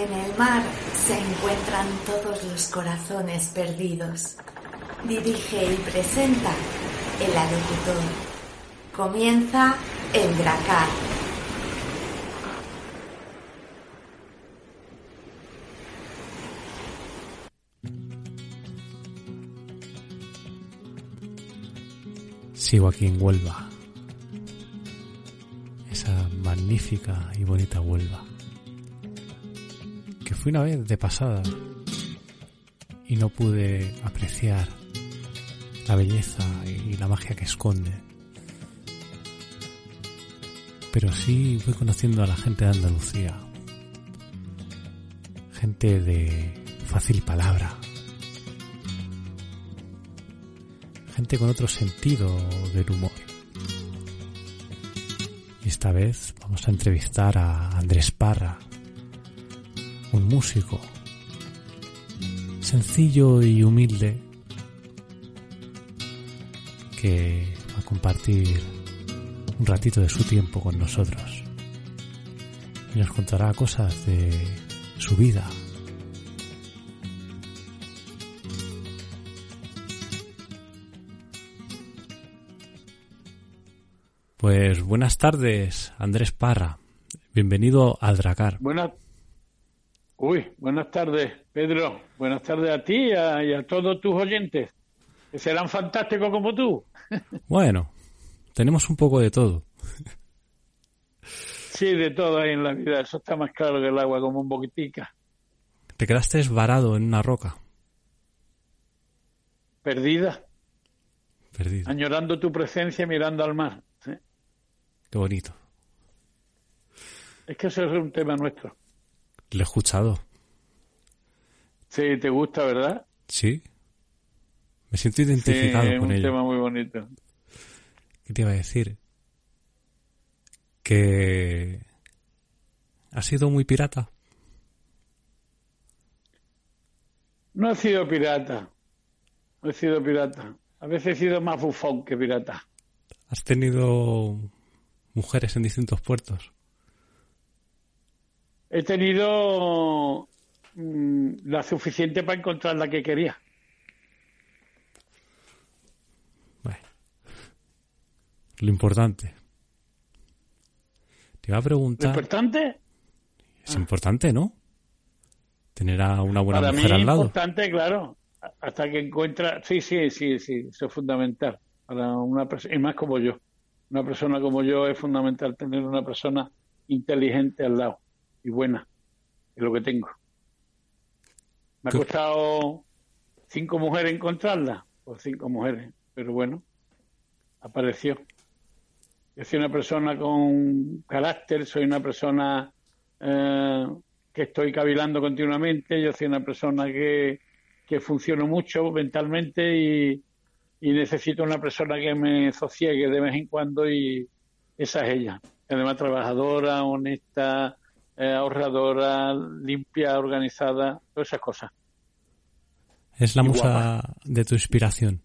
En el mar se encuentran todos los corazones perdidos. Dirige y presenta el alocutor. Comienza el Dracar. Sigo aquí en Huelva. Esa magnífica y bonita Huelva. Fui una vez de pasada y no pude apreciar la belleza y la magia que esconde. Pero sí voy conociendo a la gente de Andalucía. Gente de fácil palabra. Gente con otro sentido del humor. Y esta vez vamos a entrevistar a Andrés Parra, un músico sencillo y humilde que va a compartir un ratito de su tiempo con nosotros y nos contará cosas de su vida. Pues buenas tardes, Andrés Parra. Bienvenido al Dracar. Buenas. Uy, buenas tardes, Pedro. Buenas tardes a ti y a, y a todos tus oyentes, que serán fantásticos como tú. Bueno, tenemos un poco de todo. Sí, de todo hay en la vida. Eso está más claro que el agua, como un poquitica. Te quedaste varado en una roca, Perdida, perdido. añorando tu presencia mirando al mar. ¿sí? Qué bonito. Es que eso es un tema nuestro. Lo he escuchado. Sí, te gusta, ¿verdad? Sí. Me siento Sí, identificado es con un ello. tema muy bonito. ¿Qué te iba a decir? Que has sido muy pirata. No he sido pirata. No he sido pirata. A veces he sido más bufón que pirata. Has tenido mujeres en distintos puertos. He tenido mm, la suficiente para encontrar la que quería. Bueno. Lo importante. Te iba a ¿Lo preguntar. importante? Es importante, ¿no? Tener a una buena Para mujer es al lado. importante, claro, hasta que encuentra, sí, sí, sí, sí, eso es fundamental para una persona, y más como yo, una persona como yo es fundamental tener una persona inteligente al lado y buena, es lo que tengo. Me ha ¿Qué- costado cinco mujeres encontrarla, pues cinco mujeres, pero bueno, apareció. Yo soy una persona con carácter, soy una persona eh, que estoy cavilando continuamente, yo soy una persona que, que funciono mucho mentalmente y, y necesito una persona que me sosiegue de vez en cuando y esa es ella. Además trabajadora, honesta, eh, ahorradora, limpia, organizada, todas esas cosas. Es la y musa de tu inspiración.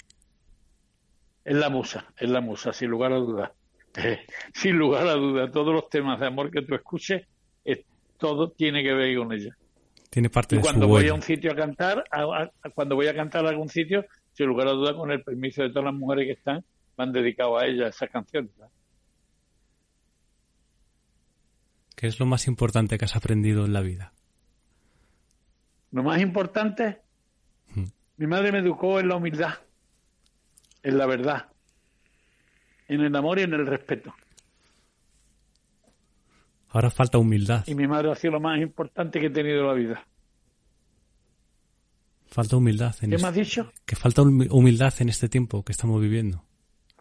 Es la musa, es la musa, sin lugar a dudas. sin lugar a dudas, todos los temas de amor que tú escuches, eh, todo tiene que ver con ella. Tiene parte Y de su cuando voy huella. a un sitio a cantar, a- a- cuando voy a cantar a algún sitio, sin lugar a dudas, con el permiso de todas las mujeres que están, me han dedicado a ella esas canciones. ¿Qué es lo más importante que has aprendido en la vida? Lo más importante, Hmm. mi madre me educó en la humildad, en la verdad, en el amor y en el respeto. Ahora falta humildad. Y mi madre ha sido lo más importante que he tenido en la vida. Falta humildad. En ¿Qué este- me has dicho? Que falta humi- humildad en este tiempo que estamos viviendo.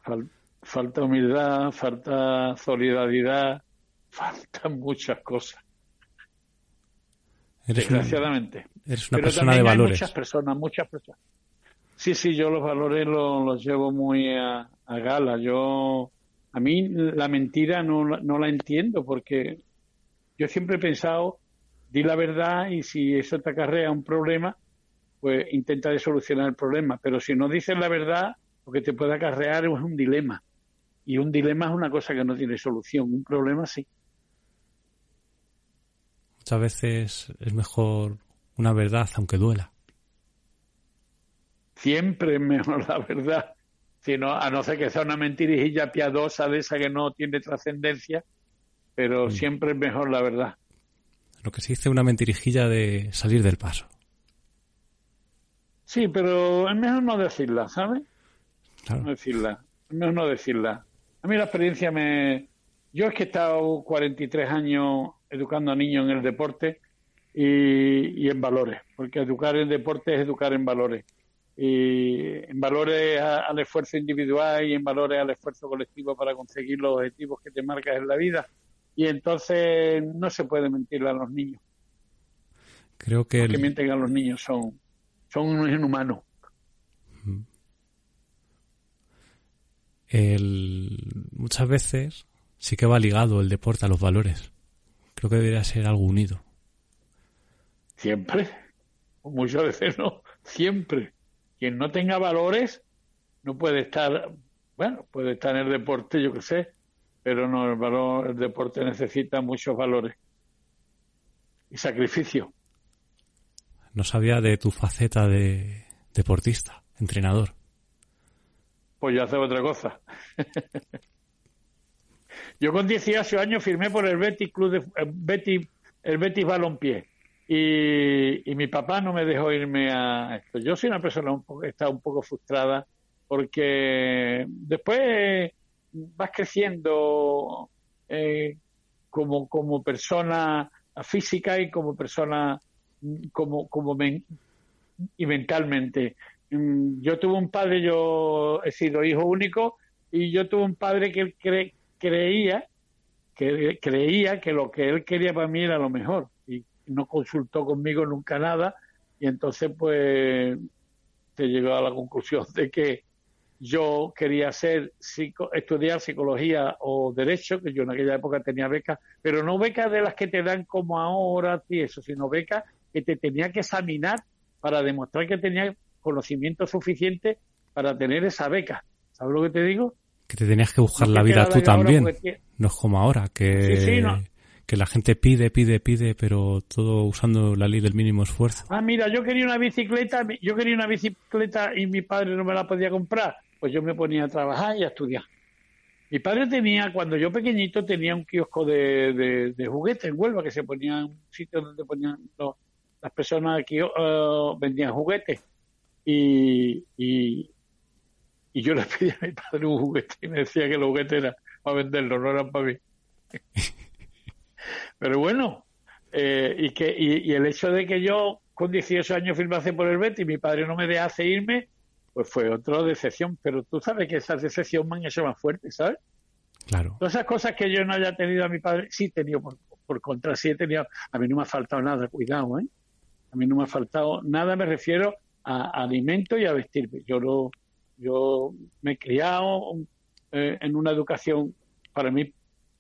Fal- falta humildad, falta solidaridad, faltan muchas cosas, Eres, desgraciadamente. eres una Pero persona también de hay valores. muchas personas, muchas personas. Sí, sí, yo los valores los, los llevo muy a, a gala. Yo, a mí la mentira no, la- no la entiendo porque yo siempre he pensado, di la verdad y si eso te acarrea un problema, pues intenta de solucionar el problema. Pero si no dices la verdad, lo que te puede acarrear es un dilema. Y un dilema es una cosa que no tiene solución. Un problema sí. Muchas veces es mejor una verdad aunque duela. Siempre es mejor la verdad, sino a no ser que sea una mentirijilla piadosa de esa que no tiene trascendencia, pero mm. siempre es mejor la verdad. Lo que se dice una mentirijilla de salir del paso. Sí, pero es mejor no decirla, ¿sabes? No decirla. Es mejor no decirla. A mí la experiencia me... Yo es que he estado 43 años educando a niños en el deporte y, en valores, porque educar en deporte es educar en valores. Y en valores al esfuerzo individual y en valores al esfuerzo colectivo para conseguir los objetivos que te marcas en la vida. Y entonces no se puede mentirle a los niños. Creo que... Los que mienten a los niños son, son unos inhumanos. El, muchas veces sí que va ligado el deporte a los valores. Creo que debería ser algo unido. Siempre. Muchas veces no. Siempre. Quien no tenga valores no puede estar, bueno, puede estar en el deporte, yo qué sé, pero no, el, valor, el deporte necesita muchos valores y sacrificio. No sabía de tu faceta de deportista, entrenador. Pues yo hace otra cosa. yo con 18 años firmé por el Betis Club de eh, Betis, el Betis Balompié y, y, mi papá no me dejó irme a esto. Yo soy una persona un poco, está un poco frustrada porque después vas creciendo eh, como, como persona física y como persona como, como y mentalmente. Mm, yo tuve un padre, yo he sido hijo único y yo tuve un padre que creía que creía que lo que él quería para mí era lo mejor no consultó conmigo nunca nada y entonces pues se llegó a la conclusión de que yo quería ser estudiar psicología o derecho, que yo en aquella época tenía becas, pero no becas de las que te dan como ahora y eso, sino becas que te tenía que examinar para demostrar que tenía conocimiento suficiente para tener esa beca. ¿Sabes lo que te digo? Que te tenías que buscar la vida tú también. No es como ahora, que que la gente pide, pide, pide, pero todo usando la ley del mínimo esfuerzo. Ah, mira, yo quería una bicicleta, yo quería una bicicleta y mi padre no me la podía comprar, pues yo me ponía a trabajar y a estudiar. Mi padre tenía, cuando yo pequeñito, tenía un kiosco de, de, juguetes en Huelva, que se ponía en un sitio donde ponían las personas aquí uh, vendían juguetes. Y, y, y, yo le pedía a mi padre un juguete y me decía que los juguetes eran para venderlos, no eran para mí. Pero bueno, eh, y, que, y, el hecho de que yo con 18 años firmase por el Betis y mi padre no me dejase irme, pues fue otra decepción. Pero tú sabes que esa decepción me han hecho más fuerte, ¿sabes? Claro. Todas esas cosas que yo no haya tenido a mi padre, sí he tenido, por, por contra, sí he tenido. A mí no me ha faltado nada, cuidado, ¿eh? A mí no me ha faltado nada, me refiero a, alimento y a vestirme. Yo, no, yo me he criado eh, en una educación para mí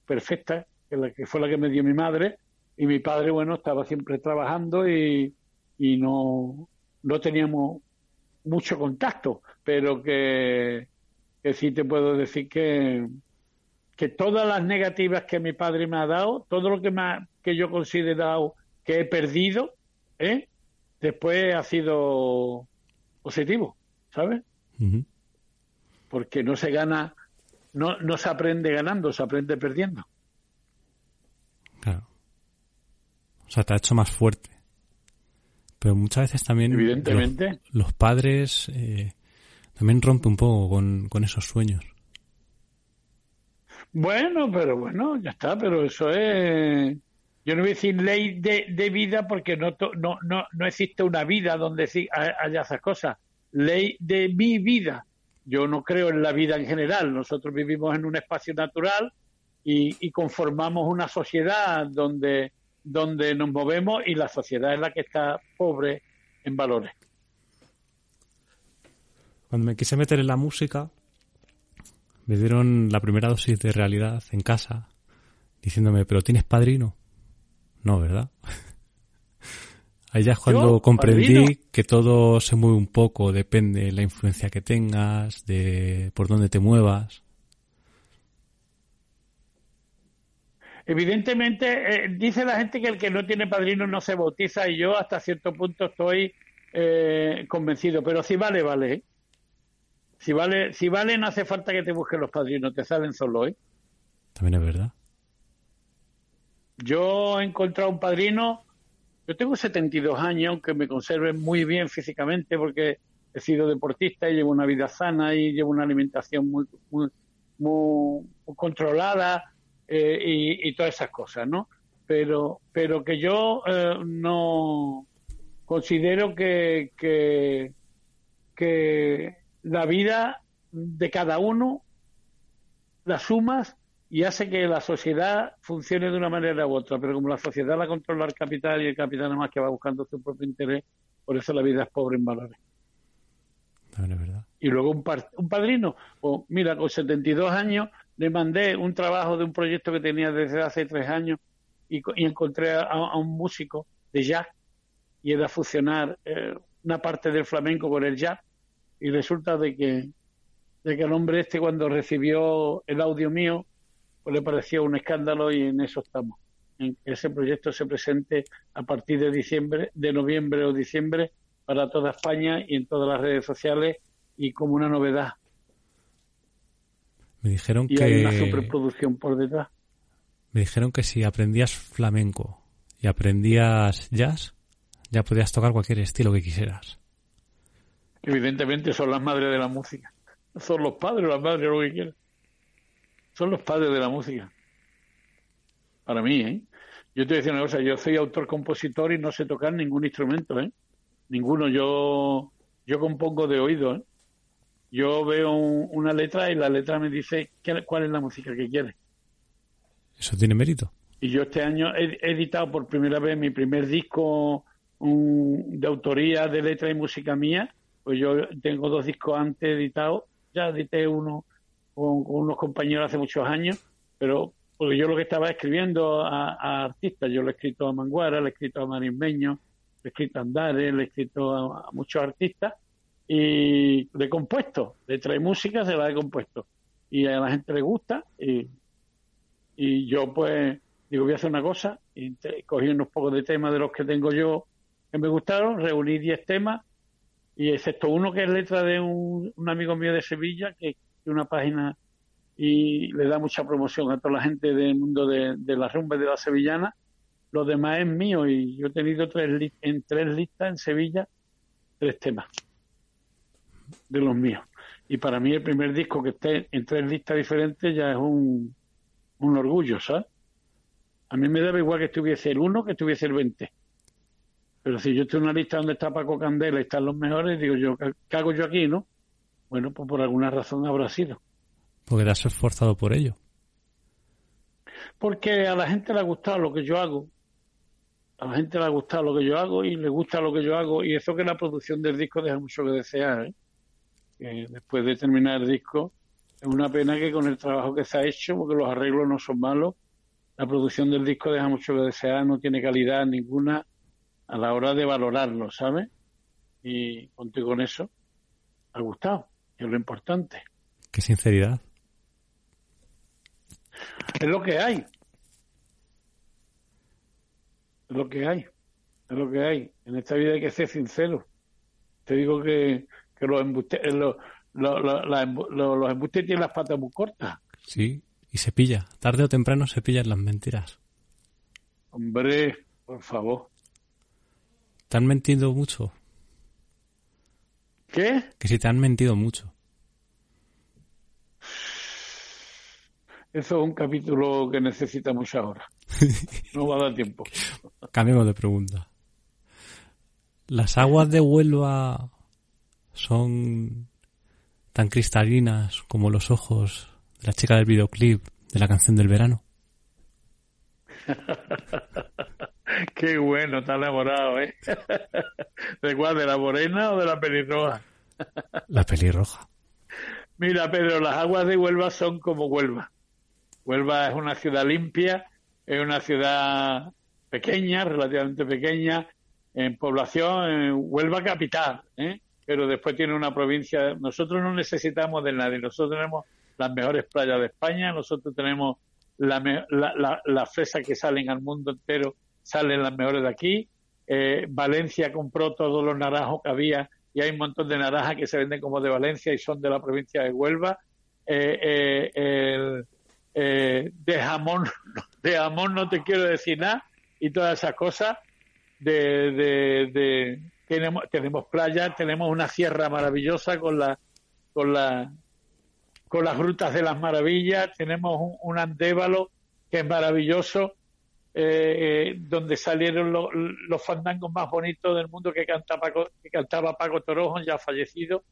perfecta, que, la, que fue la que me dio mi madre, y mi padre, bueno, estaba siempre trabajando y, y no, no teníamos mucho contacto, pero que, que sí te puedo decir que, que todas las negativas que mi padre me ha dado, todo lo que, me que yo he considerado que he perdido, ¿eh? después ha sido positivo, ¿sabes? Porque no se gana, no, no se aprende ganando, se aprende perdiendo. Claro. O sea, te ha hecho más fuerte. Pero muchas veces también Evidentemente. Los, padres eh, también rompen un poco con, esos sueños. Bueno, pero bueno, ya está, pero eso es... Yo no voy a decir ley de, vida porque no, no, no, no existe una vida donde haya esas cosas. Ley de mi vida. Yo no creo en la vida en general. Nosotros vivimos en un espacio natural y, conformamos una sociedad donde, donde nos movemos y la sociedad es la que está pobre en valores. Cuando me quise meter en la música, me dieron la primera dosis de realidad en casa, diciéndome, pero ¿tienes padrino? No, ¿verdad? Ahí ya es cuando comprendí que todo se mueve un poco, depende de la influencia que tengas, de por dónde te muevas. Evidentemente, eh, dice la gente que el que no tiene padrino no se bautiza y yo hasta cierto punto estoy eh, convencido, pero si vale, vale. ¿eh? Si vale, si vale, no hace falta que te busquen los padrinos, te salen solo, ¿eh? También es verdad. Yo he encontrado un padrino, yo tengo 72 años, aunque me conserve muy bien físicamente porque he sido deportista y llevo una vida sana y llevo una alimentación muy, muy, muy controlada eh, y, todas esas cosas, ¿no? Pero, pero que yo eh, no considero que, que, que la vida de cada uno la sumas y hace que la sociedad funcione de una manera u otra, pero como la sociedad la controla el capital y el capital nada más que va buscando su propio interés, por eso la vida es pobre en valores. Y luego un, un padrino, pues mira, con 72 años le mandé un trabajo de un proyecto que tenía desde hace tres años y, encontré a, un músico de jazz y era fusionar eh, una parte del flamenco con el jazz. Y resulta de que de que el hombre este cuando recibió el audio mío pues le pareció un escándalo y en eso estamos en que ese proyecto se presente a partir de diciembre de noviembre o diciembre para toda España y en todas las redes sociales y como una novedad me dijeron y que. Hay una superproducción por detrás. Me dijeron que si aprendías flamenco y aprendías jazz, ya podías tocar cualquier estilo que quisieras. Evidentemente son las madres de la música. Son los padres, las madres, lo que quieran. Son los padres de la música. Para mí, ¿eh? Yo te voy a decir una cosa, yo soy autor-compositor y no sé tocar ningún instrumento, ¿eh? Ninguno. Yo, yo compongo de oído, ¿eh? yo veo una letra y la letra me dice cuál es la música que quiere. Eso tiene mérito. Y yo este año he, editado por primera vez mi primer disco de autoría de letra y música mía. Pues yo tengo dos discos antes editados. Ya edité uno con, unos compañeros hace muchos años, pero porque yo lo que estaba escribiendo a, artistas, yo lo he escrito a Manguara, le he escrito a Marismeño, le he escrito a Andares, le he escrito a muchos artistas y de compuesto, de trae música se la de compuesto. Y a la gente le gusta y, yo pues digo voy a hacer una cosa y cogí unos pocos de temas de los que tengo yo que me gustaron, reuní 10 temas y excepto uno que es letra de un, amigo mío de Sevilla que una página y le da mucha promoción a toda la gente del mundo de, de la rumba de la sevillana los demás es mío y yo he tenido tres en tres listas en Sevilla tres temas de los míos. Y para mí el primer disco que esté en tres listas diferentes ya es un, un orgullo, ¿sabes? A mí me daba igual que estuviese el uno que estuviese el 20. Pero si yo estoy en una lista donde está Paco Candela y están los mejores, digo yo, ¿qué hago yo aquí, no? Bueno, pues por alguna razón habrá sido. Porque te has esforzado por ello. Porque a la gente le ha gustado lo que yo hago. A la gente le ha gustado lo que yo hago y le gusta lo que yo hago. Y eso que la producción del disco deja mucho que desear, ¿eh? después de terminar el disco, es una pena que con el trabajo que se ha hecho, porque los arreglos no son malos, la producción del disco deja mucho que desear, no tiene calidad ninguna a la hora de valorarlo, ¿sabes? Y contigo con eso, ha gustado, es lo importante. Qué sinceridad. Es lo que hay. Es lo que hay. Es lo que hay. En esta vida hay que ser sincero. Te digo que que los embustes, eh, los, los, embustes tienen las patas muy cortas. Sí, y se pilla. Tarde o temprano se pillan las mentiras. Hombre, por favor. ¿Te han mentido mucho? ¿Qué? Que si te han mentido mucho. Eso es un capítulo que necesita mucha hora. No va a dar tiempo. Cambiemos de pregunta. ¿Las aguas de Huelva son tan cristalinas como los ojos de la chica del videoclip de la canción del verano. Qué bueno, está enamorado, ¿eh? ¿De cuál? ¿De la morena o de la pelirroja? La pelirroja. Mira, Pedro, las aguas de Huelva son como Huelva. Huelva es una ciudad limpia, es una ciudad pequeña, relativamente pequeña, en población, en Huelva capital, ¿eh? pero después tiene una provincia. Nosotros no necesitamos de nadie, nosotros tenemos las mejores playas de España, nosotros tenemos la, la, las fresas que salen al mundo entero salen las mejores de aquí. Eh, Valencia compró todos los naranjos que había y hay un montón de naranjas que se venden como de Valencia y son de la provincia de Huelva. Eh, eh, de jamón, de jamón no te quiero decir nada y todas esas cosas. De, de, tenemos, tenemos playa, tenemos una sierra maravillosa con la, con la, con las grutas de las maravillas, tenemos un, andévalo que es maravilloso, eh, eh, donde salieron los fandangos más bonitos del mundo que, canta Paco, que cantaba Paco Torojo, ya fallecido.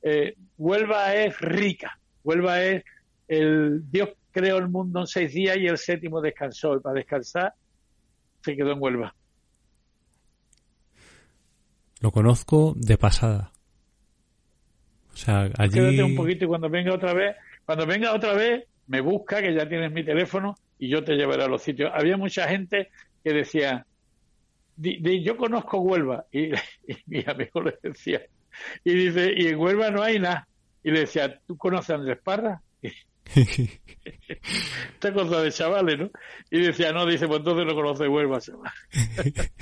Eh, Huelva es rica, Huelva es el Dios creó el mundo en seis días y el séptimo descansó, y para descansar se quedó en Huelva. Lo conozco de pasada. O sea, allí... Quédate un poquito y cuando venga otra vez, cuando venga otra vez, me busca, que ya tienes mi teléfono, y yo te llevaré a los sitios. Había mucha gente que decía, yo conozco Huelva, y, mi amigo le decía, y dice, y en Huelva no hay nada. Y le decía, ¿tú conoces a Andrés Parra? Esta cosa de chavales, ¿no? Y decía, no, dice, pues entonces no conoce Huelva, chaval.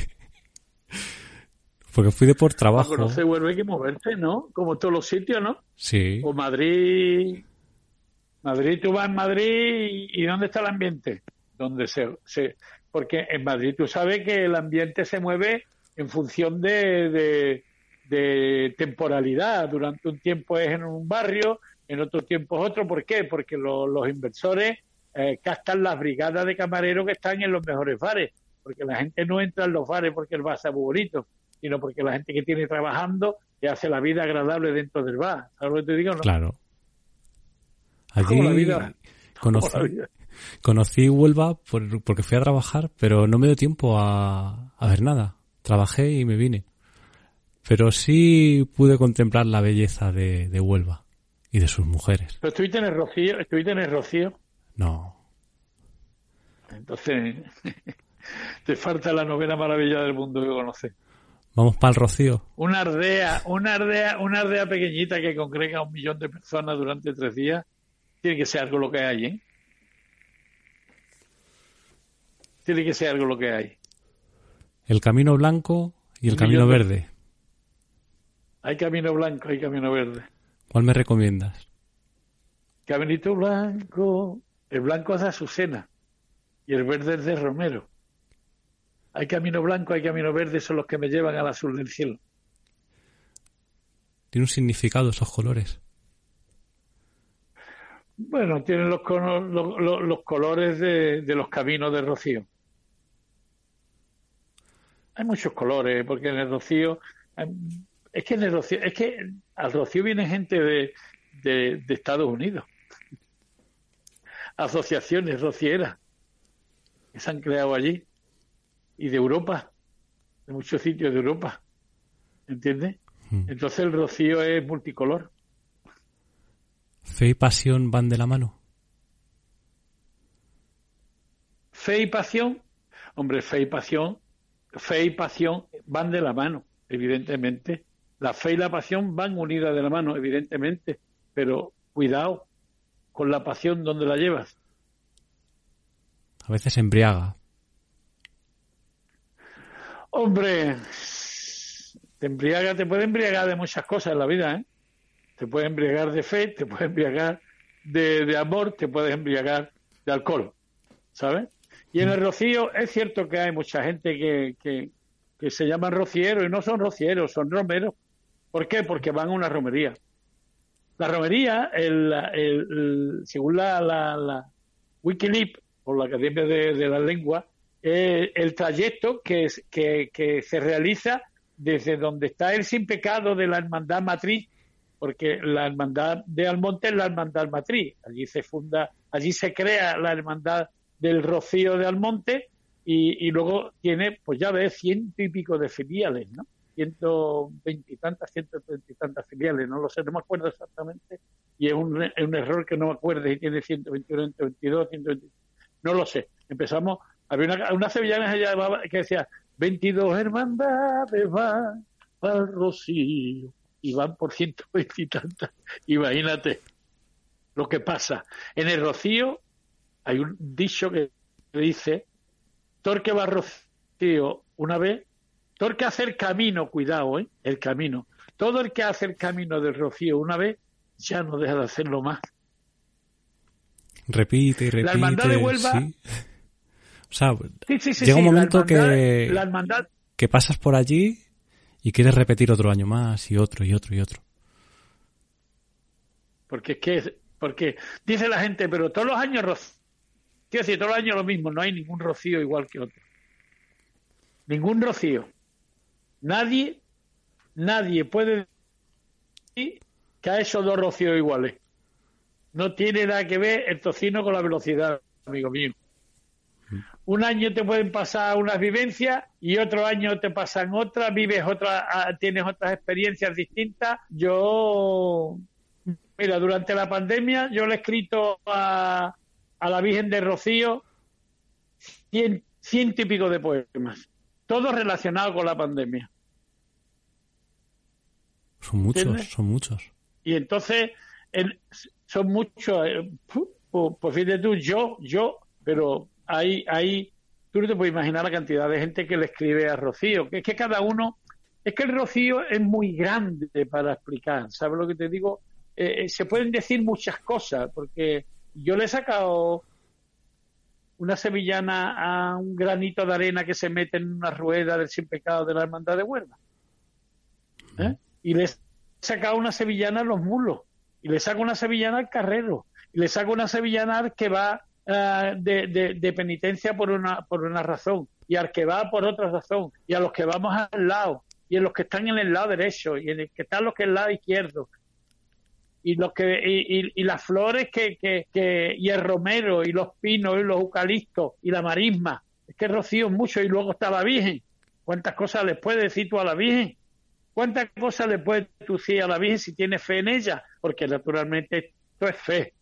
Porque fui de por trabajo. no se vuelve que moverse, ¿no? Como todos los sitios, ¿no? Sí. O Madrid. Madrid, tú vas en Madrid y, ¿dónde está el ambiente? Donde se, se, porque en Madrid tú sabes que el ambiente se mueve en función de, de, temporalidad. Durante un tiempo es en un barrio, en otro tiempo es otro. ¿Por qué? Porque los inversores eh, captan las brigadas de camareros que están en los mejores bares. Porque la gente no entra en los bares porque el bar sea bonito sino porque la gente que tiene trabajando le hace la vida agradable dentro del bar. ¿Sabes lo que te digo? No? Claro. Allí la vida? Conocí, conocí Huelva porque fui a trabajar, pero no me dio tiempo a, ver nada. Trabajé y me vine. Pero sí pude contemplar la belleza de, de Huelva y de sus mujeres. ¿Pero estuviste en el Rocío? ¿Estuviste en el Rocío? No. Entonces, te falta la novena maravilla del mundo que conoces. Vamos para el Rocío. Una ardea, una ardea, una ardea pequeñita que congrega a un millón de personas durante tres días. Tiene que ser algo lo que hay, ¿eh? Tiene que ser algo lo que hay. El camino blanco y el camino verde. Hay camino blanco, hay camino verde. ¿Cuál me recomiendas? Caminito blanco. El blanco es de Azucena y el verde es de Romero. Hay camino blanco, hay camino verde, son los que me llevan al azul del cielo. ¿Tiene un significado esos colores? Bueno, tienen los, los, colores de, los caminos de Rocío. Hay muchos colores, porque en el Rocío, es que en el Rocío, es que al Rocío viene gente de, de Estados Unidos, asociaciones rocieras que se han creado allí y de Europa, de muchos sitios de Europa. ¿Entiendes? Hmm. Entonces el rocío es multicolor. ¿Fe y pasión van de la mano? Fe y pasión, hombre, fe y pasión, fe y pasión van de la mano, evidentemente. La fe y la pasión van unidas de la mano, evidentemente, pero cuidado con la pasión donde la llevas. A veces embriaga, Hombre, te embriaga, te puede embriagar de muchas cosas en la vida, ¿eh? Te puede embriagar de fe, te puede embriagar de, amor, te puedes embriagar de alcohol, ¿sabes? Y en el rocío es cierto que hay mucha gente que, que, se llaman rocieros y no son rocieros, son romeros. ¿Por qué? Porque van a una romería. La romería, el, según la, la, la Wikilip, por la Academia de, de la Lengua, eh, el trayecto que, que, se realiza desde donde está el sin pecado de la hermandad matriz, porque la hermandad de Almonte es la hermandad matriz, allí se funda, allí se crea la hermandad del Rocío de Almonte y, luego tiene, pues ya ves, ciento y pico de filiales, ¿no? Ciento veintitantas, ciento treinta y tantas filiales, no lo sé, no me acuerdo exactamente, y es un, es un error que no me acuerdo si tiene 121, 122, 122, no lo sé. Empezamos había una, una sevillana que decía, 22 hermandades van al Rocío y van por 120 y tantas. Imagínate lo que pasa. En el Rocío hay un dicho que dice, torque va rocío una vez, torque hace el camino, cuidado, ¿eh? el camino. Todo el que hace el camino del rocío una vez, ya no deja de hacerlo más. Repite y repite. La hermandad de Huelva... sí. O sea, Sí, sí, sí, llega un momento hermandad- que, La hermandad que pasas por allí y quieres repetir otro año más y otro y otro y otro. Porque es que, porque dice la gente, pero todos los años rocío. Decir, todos los años lo mismo, no hay ningún rocío igual que otro. Ningún rocío. Nadie, nadie puede decir que a esos dos rocíos iguales. No tiene nada que ver el tocino con la velocidad, amigo mío. Un año te pueden pasar unas vivencias y otro año te pasan otras, vives otras, ah, tienes otras experiencias distintas. Yo Mira, durante la pandemia yo le he escrito a, a la Virgen de Rocío cien, ciento y pico de poemas, todos relacionados con la pandemia. Son muchos, ¿Entiendes? son muchos. Y entonces son muchos, eh, pu- pu- pues fíjate tú, yo, yo, pero hay, hay, tú no te puedes imaginar la cantidad de gente que le escribe a Rocío, que es que cada uno, es que el Rocío es muy grande para explicar, ¿sabes lo que te digo? Eh, eh, se pueden decir muchas cosas, porque yo le he sacado una sevillana a un granito de arena que se mete en una rueda del sin pecado de la hermandad de Huelva. ¿Eh? Y le he sacado una sevillana a los mulos, y le saco una sevillana al carrero, y le saco una sevillana al que va ah, de, de- penitencia por una, por una razón, y al que va por otra razón, y a los que vamos al lado, y en los que están en el lado derecho, y en el que están los que en el lado izquierdo, y los que y, y- las flores que, que, que y el romero y los pinos y los eucaliptos y la marisma. Es que Rocío mucho y luego está la Virgen. Cuántas cosas le puedes decir tú a la Virgen cuántas cosas le puedes decir a la Virgen si tienes fe en ella porque naturalmente esto es fe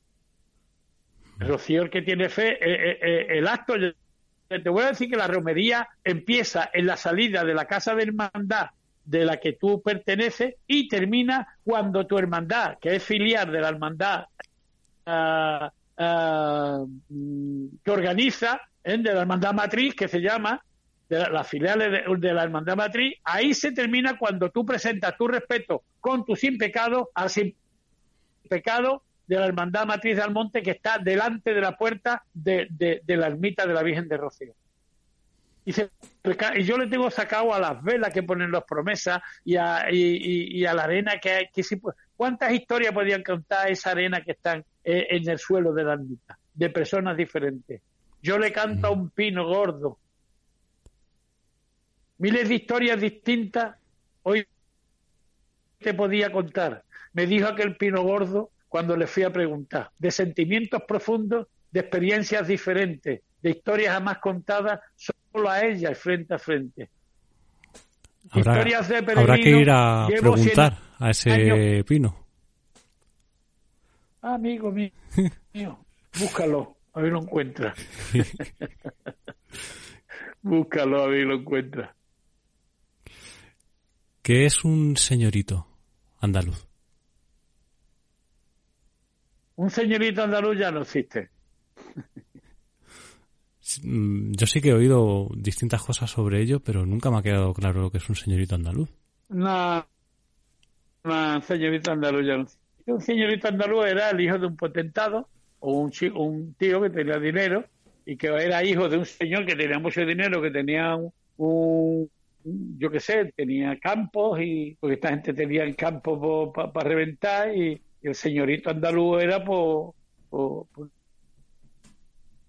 Rocío el que tiene fe eh, eh, eh, el acto te voy a decir que la romería empieza en la salida de la casa de hermandad de la que tú perteneces y termina cuando tu hermandad, que es filial de la hermandad ah, mm, que organiza, ¿eh? de la hermandad matriz, que se llama, de la- las filiales de, de la hermandad matriz, ahí se termina cuando tú presentas tu respeto con tu sin pecado al sin pecado de la hermandad matriz de Almonte que está delante de la puerta de, de- de la ermita de la Virgen de Rocío. Y, se- y yo le tengo sacado a las velas que ponen las promesas y a, y, y- y a la arena que hay. Que ¿Cuántas historias podían contar esa arena que están eh, en el suelo de la ermita? De personas diferentes. Yo le canto a un pino gordo. Miles de historias distintas hoy te podía contar. Me dijo aquel pino gordo cuando le fui a preguntar. De sentimientos profundos, de experiencias diferentes, de historias jamás contadas, solo a ella, frente a frente. Habrá, Historias de habrá que peregrino, ir a preguntar a ese años. pino. Ah, amigo mío, mío, búscalo, a ver lo encuentra. búscalo, a ver lo encuentra. que es un señorito andaluz. Un señorito andaluz ya no existe. Mm, Yo sí que he oído distintas cosas sobre ello, pero nunca me ha quedado claro lo que es un señorito andaluz. Una, una señorita andaluz ya no existe. Un señorito andaluz era el hijo de un potentado o un, un tío que tenía dinero y que era hijo de un señor que tenía mucho dinero, que tenía un, un- yo qué sé, tenía campos y porque esta gente tenía el campo para reventar y el señorito andaluz era por,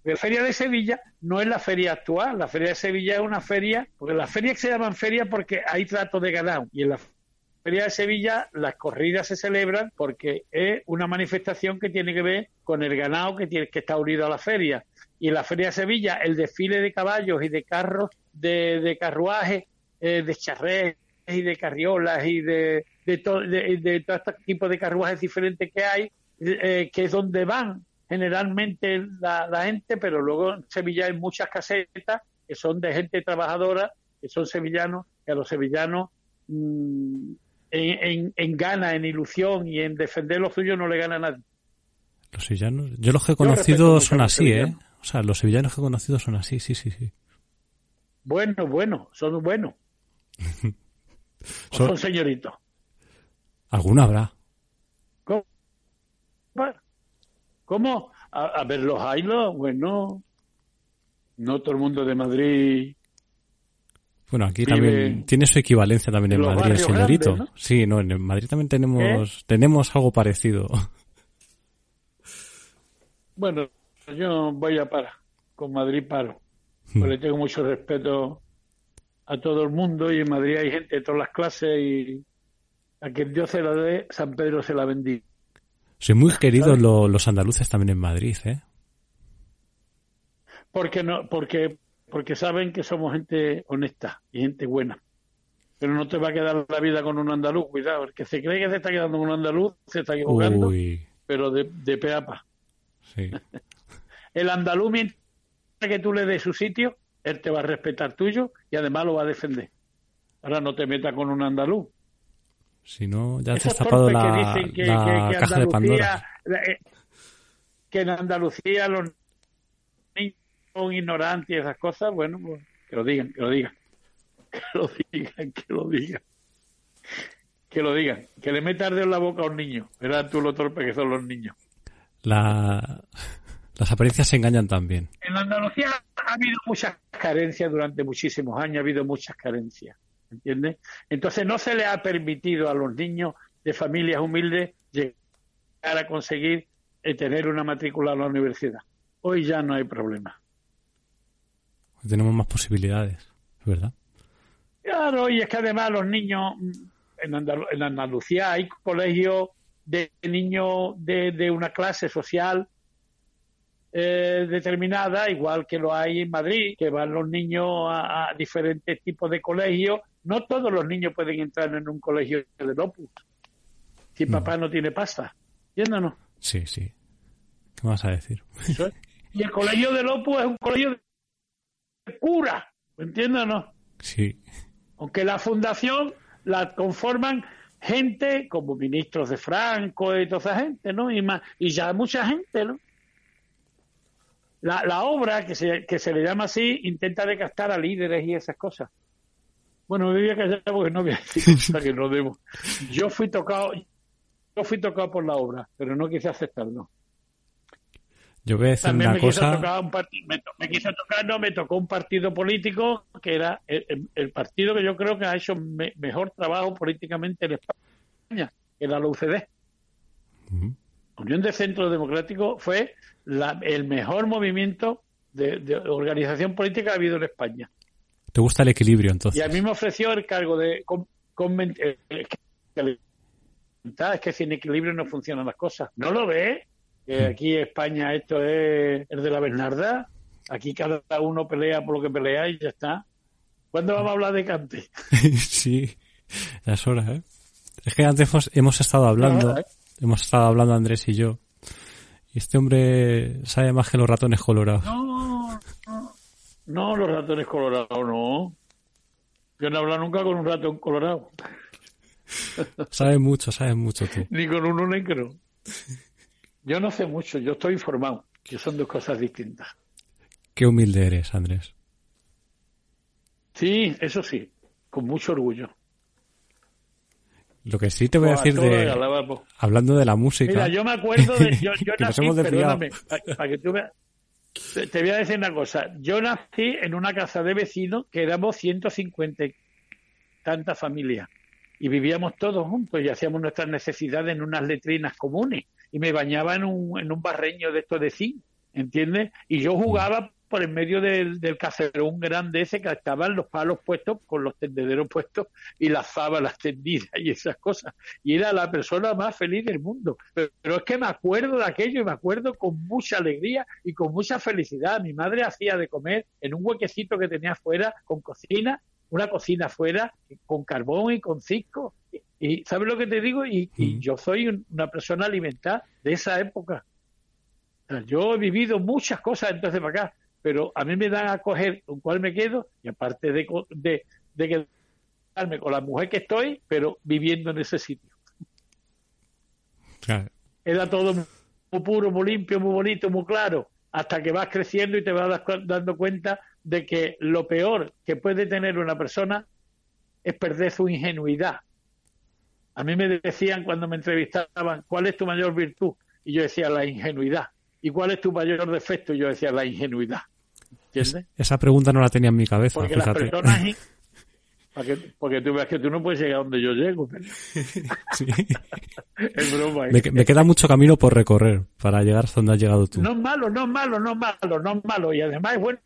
la feria de Sevilla no es la feria actual, la feria de Sevilla es una feria, porque las ferias se llaman ferias porque hay trato de ganado. Y en la feria de Sevilla las corridas se celebran porque es una manifestación que tiene que ver con el ganado que tiene que está unido a la feria. Y en la feria de Sevilla el desfile de caballos y de carros de, carruajes eh, de charrés y de carriolas y de, de, to- de, de todo este tipo de carruajes diferentes que hay, eh, que es donde van generalmente la, la gente, pero luego en Sevilla hay muchas casetas que son de gente trabajadora, que son sevillanos, que a los sevillanos mm, en, en, en gana, en ilusión y en defender lo suyo no le gana a nadie. Los sevillanos. Yo los que he conocido son así, ¿eh? O sea, los sevillanos que he conocido son así, sí, sí, sí. Bueno, bueno, son buenos. son, son señoritos. Alguno habrá. ¿Cómo? ¿Cómo? A, ver, los haylos, bueno, no todo el mundo de Madrid. Bueno, aquí también tiene su equivalencia también en, Madrid, el señorito. Sí, no, en Madrid también tenemos, tenemos algo parecido. Bueno, yo voy a parar, con Madrid paro, hmm. porque le tengo mucho respeto a todo el mundo y en Madrid hay gente de todas las clases y a quien Dios se la dé, San Pedro se la bendiga. Soy muy queridos los andaluces también en Madrid, ¿eh? Porque no, porque, porque saben que somos gente honesta y gente buena. Pero no te va a quedar la vida con un andaluz, cuidado. El que se cree que se está quedando con un andaluz se está equivocando, pero de, de peapa. Sí. el andaluz, mientras que tú le des su sitio, él te va a respetar tuyo y además lo va a defender. Ahora no te metas con un andaluz. Si no, ya te has tapado la, caja de Pandora. Eh, que en Andalucía los niños son ignorantes y esas cosas, bueno, pues que lo digan, que lo digan. Que lo digan, que lo digan. Que lo digan. Que le metas en la boca a un niño. Verás tú lo torpe que son los niños. La... Las apariencias se engañan también. En Andalucía ha habido muchas carencias durante muchísimos años, ha habido muchas carencias. ¿Entiendes? Entonces no se le ha permitido a los niños de familias humildes llegar a conseguir eh, tener una matrícula en la universidad. Hoy ya no hay problema. tenemos más posibilidades, ¿verdad? Claro, y es que además los niños, mm, en, Andalucía hay colegios de niños de, una clase social eh, determinada, igual que lo hay en Madrid, que van los niños a diferentes tipos de colegios no todos los niños pueden entrar en un colegio de Opus si papá no tiene pasta. ¿Entiendes Sí, sí. ¿Qué vas a decir? Y el colegio de Opus es un colegio de cura. ¿Entiendes o no? Sí. Aunque la fundación la conforman gente como ministros de Franco y toda esa gente, ¿no? Y, más, y ya mucha gente, ¿no? La, la obra, que se, que se le llama así, intenta decastar a líderes y esas cosas. Bueno, me voy a callar porque no voy a decir que no debo. Yo fui tocado, yo fui tocado por la obra, pero no quise aceptarlo. Yo voy a decir También una me cosa. un me, me, quiso tocar, no, me tocó un partido político que era el, partido que yo creo que ha hecho mejor trabajo políticamente en España, que era la UCD. Unión de Centro Democrático fue el mejor movimiento de organización política que ha habido en España. ¿Te gusta el equilibrio entonces? Y a mí me ofreció el cargo de... Eh, es que sin equilibrio no funcionan las cosas. ¿No lo ves? Que hmm. aquí España esto es el de la Bernarda. Aquí cada uno pelea por lo que pelea y ya está. ¿Cuándo vamos a hablar de Cante? sí, ya es hora, ¿eh? Es que antes hemos estado hablando, ¿eh? hemos estado hablando Andrés y yo, y este hombre sabe más que los ratones colorados. No, no, los ratones colorados no. Yo no he hablado nunca con un ratón colorado. Sabes mucho, sabes mucho tú. Ni con uno negro. Yo no sé mucho, yo estoy informado, que son dos cosas distintas. Qué humilde eres, Andrés. Sí, eso sí, con mucho orgullo. Lo que sí te voy a decir de... Hablando de la música... Mira, yo me acuerdo de... Yo, yo nací, perdóname, para que tú me, te voy a decir una cosa. Yo nací en una casa de vecinos que éramos 150 tantas familias y vivíamos todos juntos y hacíamos nuestras necesidades en unas letrinas comunes y me bañaba en un, en un barreño de esto de zinc, ¿entiendes? Y yo jugaba por en medio del, del caserón grande ese que estaban los palos puestos con los tendederos puestos y las sábanas tendidas y esas cosas. Y era la persona más feliz del mundo. Pero, es que me acuerdo de aquello y me acuerdo con mucha alegría y con mucha felicidad. Mi madre hacía de comer en un huequecito que tenía afuera con cocina, una cocina afuera con carbón y con cisco. Y, ¿sabes lo que te digo? Y, y yo soy una persona alimentada de esa época. Yo he vivido muchas cosas entonces para acá pero a mí me dan a coger con cuál me quedo y aparte de, de, de quedarme con la mujer que estoy, pero viviendo en ese sitio. Era todo muy puro, muy limpio, muy bonito, muy claro. hasta que vas creciendo y te vas dando cuenta de que lo peor que puede tener una persona es perder su ingenuidad. A mí me decían cuando me entrevistaban, ¿cuál es tu mayor virtud? Y yo decía, la ingenuidad. ¿Y cuál es tu mayor defecto? Yo decía, la ingenuidad. ¿Entiendes? esa pregunta no la tenía en mi cabeza. Porque las personas porque tú veas que tú no puedes llegar donde yo llego. Sí. es broma. ¿eh? Me, queda mucho camino por recorrer para llegar hasta donde has llegado tú. No es malo, no es malo, no es malo, no es malo. Y además es bueno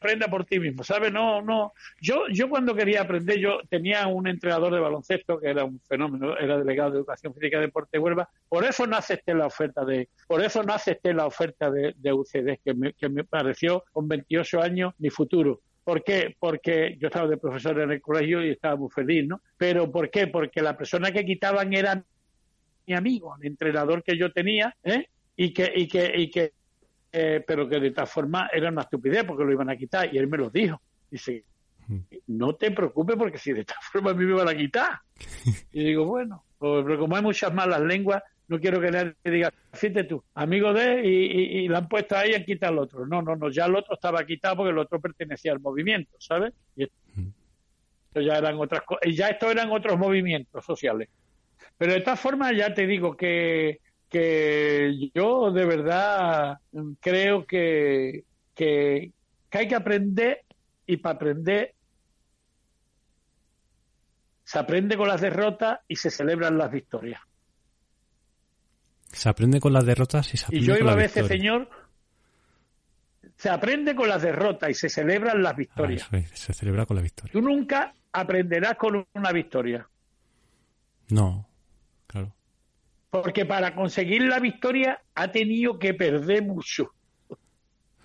aprenda por ti mismo, ¿sabes? No, no. Yo, yo cuando quería aprender, yo tenía un entrenador de baloncesto que era un fenómeno, era delegado de Educación Física y Deporte de Huelva. Por eso no acepté la oferta de, por eso no acepté la oferta de, de UCD, que me, que me pareció con 28 años mi futuro. ¿Por qué? Porque yo estaba de profesor en el colegio y estaba muy feliz, ¿no? Pero ¿por qué? Porque la persona que quitaban era mi amigo, el entrenador que yo tenía, ¿eh? Y que, y que, y que eh, pero que de tal forma era una estupidez porque lo iban a quitar y él me lo dijo. Dice, no te preocupes porque si de tal forma a mí me van a quitar. Y digo, bueno, pues, pero como hay muchas malas lenguas, no quiero que nadie diga, fíjate tú, amigo de, y, y, la han puesto ahí y han quitado al otro. No, no, no, ya el otro estaba quitado porque el otro pertenecía al movimiento, ¿sabes? Y esto ya eran otras y ya esto eran otros movimientos sociales. Pero de todas formas ya te digo que, que yo de verdad creo que, que, que hay que aprender y para aprender se aprende con las derrotas y se celebran las victorias. Se aprende con las derrotas y se aprende Y yo iba a veces, señor, se aprende con las derrotas y se celebran las victorias. Ah, se celebra con la victoria. Tú nunca aprenderás con una victoria. No, claro. Porque para conseguir la victoria ha tenido que perder mucho.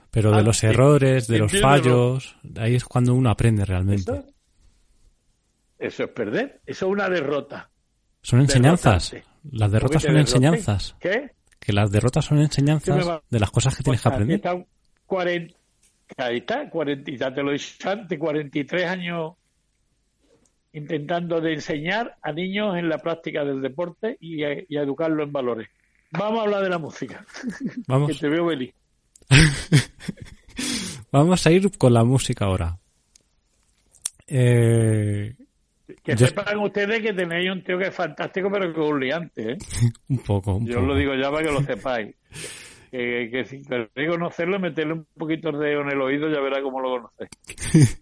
Pero de los errores, de los fallos, ahí es cuando uno aprende realmente. Eso, eso es perder, eso es una derrota. Son enseñanzas. Las derrotas son enseñanzas. ¿Qué? Que las derrotas son enseñanzas de las cosas que tienes que aprender. Está 40, ahí está, 40, ya te lo he dicho antes, 43 años intentando de enseñar a niños en la práctica del deporte y a, y educarlo en valores. Vamos a hablar de la música. Vamos. que te veo feliz. Vamos a ir con la música ahora. Eh, que sepan ustedes que tenéis un tío que es fantástico, pero que es un liante, ¿eh? un poco, un Yo lo digo ya para que lo sepáis. que, que si queréis conocerlo, meterle un poquito de en el oído, ya verá cómo lo conocéis.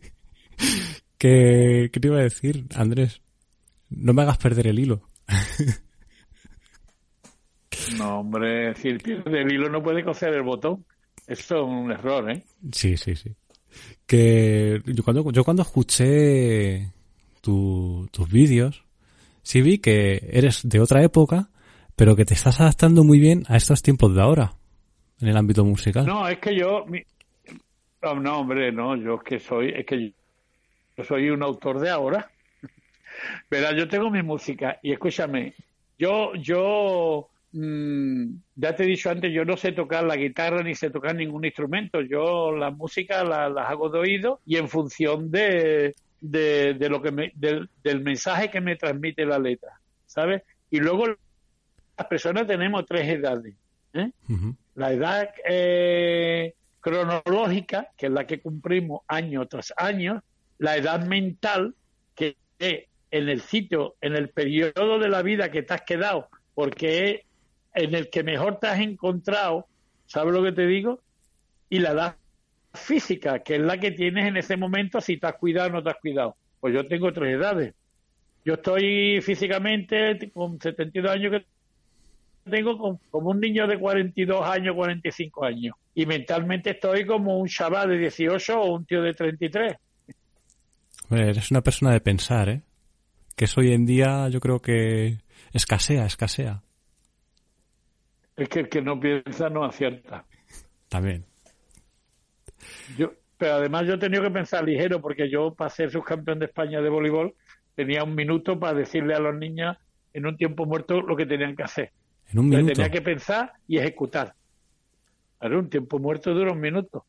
¿Qué, ¿Qué te iba a decir, Andrés? No me hagas perder el hilo. no, hombre, si pierde el hilo no puede coser el botón. Eso es un error, ¿eh? Sí, sí, sí. Que yo cuando, yo cuando escuché tus vídeos, sí vi que eres de otra época, pero que te estás adaptando muy bien a estos tiempos de ahora, en el ámbito musical. No, es que yo, no, hombre, no, yo es que soy, es que yo soy un autor de ahora. Pero yo tengo mi música y escúchame, yo, yo, mm, ya te he dicho antes, yo no sé tocar la guitarra ni sé tocar ningún instrumento. Yo la música la, las hago de oído y en función de, de, de lo que me, del, del, mensaje que me transmite la letra, ¿sabes? Y luego las personas tenemos tres edades. ¿eh? La edad eh, cronológica, que es la que cumplimos año tras año, la edad mental, que en el sitio, en el periodo de la vida que te has quedado, porque es en el que mejor te has encontrado, ¿sabes lo que te digo? Y la edad física, que es la que tienes en ese momento si te has cuidado o no te has cuidado. Pues yo tengo tres edades. Yo estoy físicamente con 72 años que tengo como un niño de 42 años, 45 años. Y mentalmente estoy como un chaval de 18 o un tío de 33. Eres una persona de pensar, ¿eh? Que eso hoy en día yo creo que escasea, escasea. Es que el que no piensa no acierta. También. Yo, pero además yo he tenido que pensar ligero porque yo para ser subcampeón de España de voleibol tenía un minuto para decirle a los niños en un tiempo muerto lo que tenían que hacer. En un minuto. tenía que pensar y ejecutar. Era un tiempo muerto dura un minuto.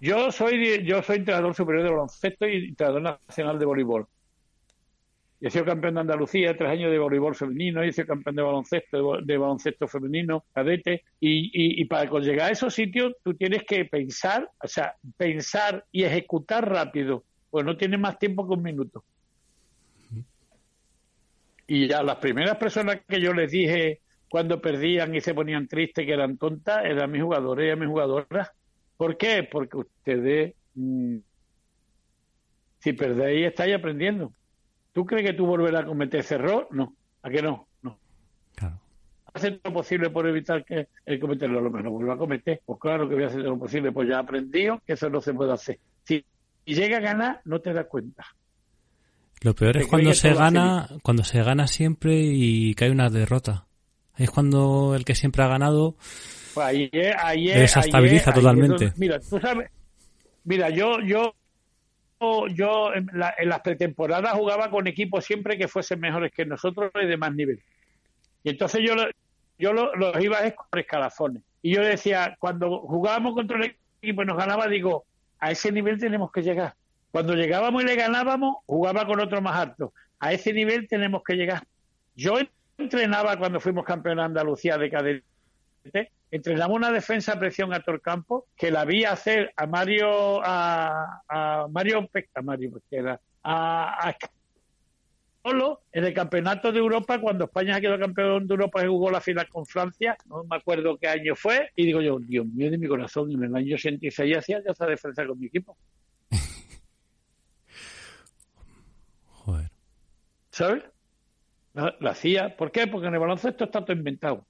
Yo soy yo soy entrenador superior de baloncesto y entrenador nacional de voleibol. y he sido campeón de Andalucía, tres años de voleibol femenino, he sido campeón de baloncesto, de, baloncesto femenino, cadete, y, y, para llegar a esos sitios tú tienes que pensar, o sea, pensar y ejecutar rápido, pues no tienes más tiempo que un minuto. Y ya las primeras personas que yo les dije cuando perdían y se ponían tristes, que eran tontas, eran mis jugadores y mis jugadoras. ¿Por qué? Porque ustedes, mm, si perdéis, estáis aprendiendo. ¿Tú crees que tú volverás a cometer ese error? No. ¿A qué no? No. Claro. Hacer lo posible por evitar que el cometerlo, lo menos vuelva a cometer. Pues claro que voy a hacer lo posible, pues ya he aprendido que eso no se puede hacer. Si llega a ganar, no te das cuenta. Lo peor es cuando se gana, cuando se gana siempre y cae una derrota. Es cuando el que siempre ha ganado pues ahí, desestabiliza totalmente. mira, tú sabes, mira, yo, yo yo en, las pretemporadas jugaba con equipos siempre que fuesen mejores que nosotros y de más nivel. Y entonces yo, yo los iba a por escalafones. Y yo decía, cuando jugábamos contra el equipo y nos ganaba, digo, a ese nivel tenemos que llegar. Cuando llegábamos y le ganábamos, jugaba con otro más alto. A ese nivel tenemos que llegar. Yo entrenaba cuando fuimos campeón de Andalucía de cadete entrenamos una defensa a presión a Torcampo que la vi hacer a Mario a, a Mario a Mario era a, a solo en el campeonato de Europa cuando España quedó campeón de Europa y jugó la final con Francia no me acuerdo qué año fue y digo yo Dios mío de mi corazón en el año 86 hacía yo esa defensa con mi equipo joder. ¿sabes? La, la hacía. ¿por qué? porque en el baloncesto está todo inventado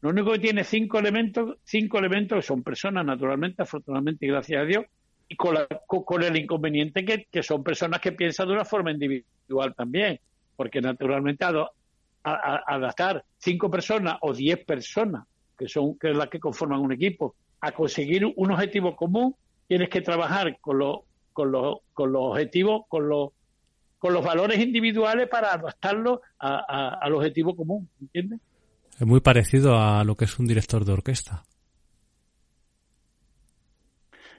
lo único que tiene cinco elementos, cinco elementos son personas, naturalmente, afortunadamente y gracias a Dios, y con, con, el inconveniente que, que, son personas que piensan de una forma individual también, porque naturalmente adaptar cinco personas o diez personas, que son las que conforman un equipo, a conseguir un objetivo común, tienes que trabajar con los con con objetivos, con los con los valores individuales para adaptarlos al objetivo común, ¿entiendes? Es muy parecido a lo que es un director de orquesta.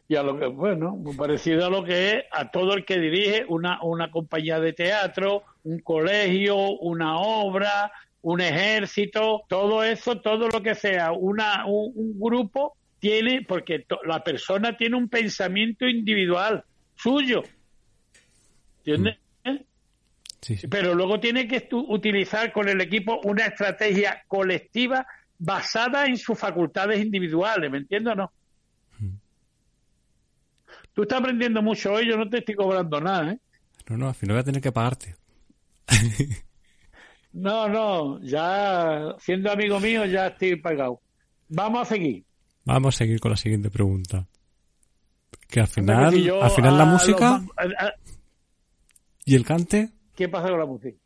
Y a lo que, bueno, muy parecido a lo que es a todo el que dirige una, una compañía de teatro, un colegio, una obra, un ejército, todo eso, todo lo que sea, una, un, grupo tiene, porque la persona tiene un pensamiento individual suyo. ¿Entiendes? Pero luego tiene que utilizar con el equipo una estrategia colectiva basada en sus facultades individuales, ¿me entiendes o no? Hmm. Tú estás aprendiendo mucho hoy, yo no te estoy cobrando nada, ¿eh? No, no, al final voy a tener que pagarte. no, no, ya siendo amigo mío ya estoy pagado. Vamos a seguir. Vamos a seguir con la siguiente pregunta. Que al final, al final la música y el cante ¿Qué pasa con la música?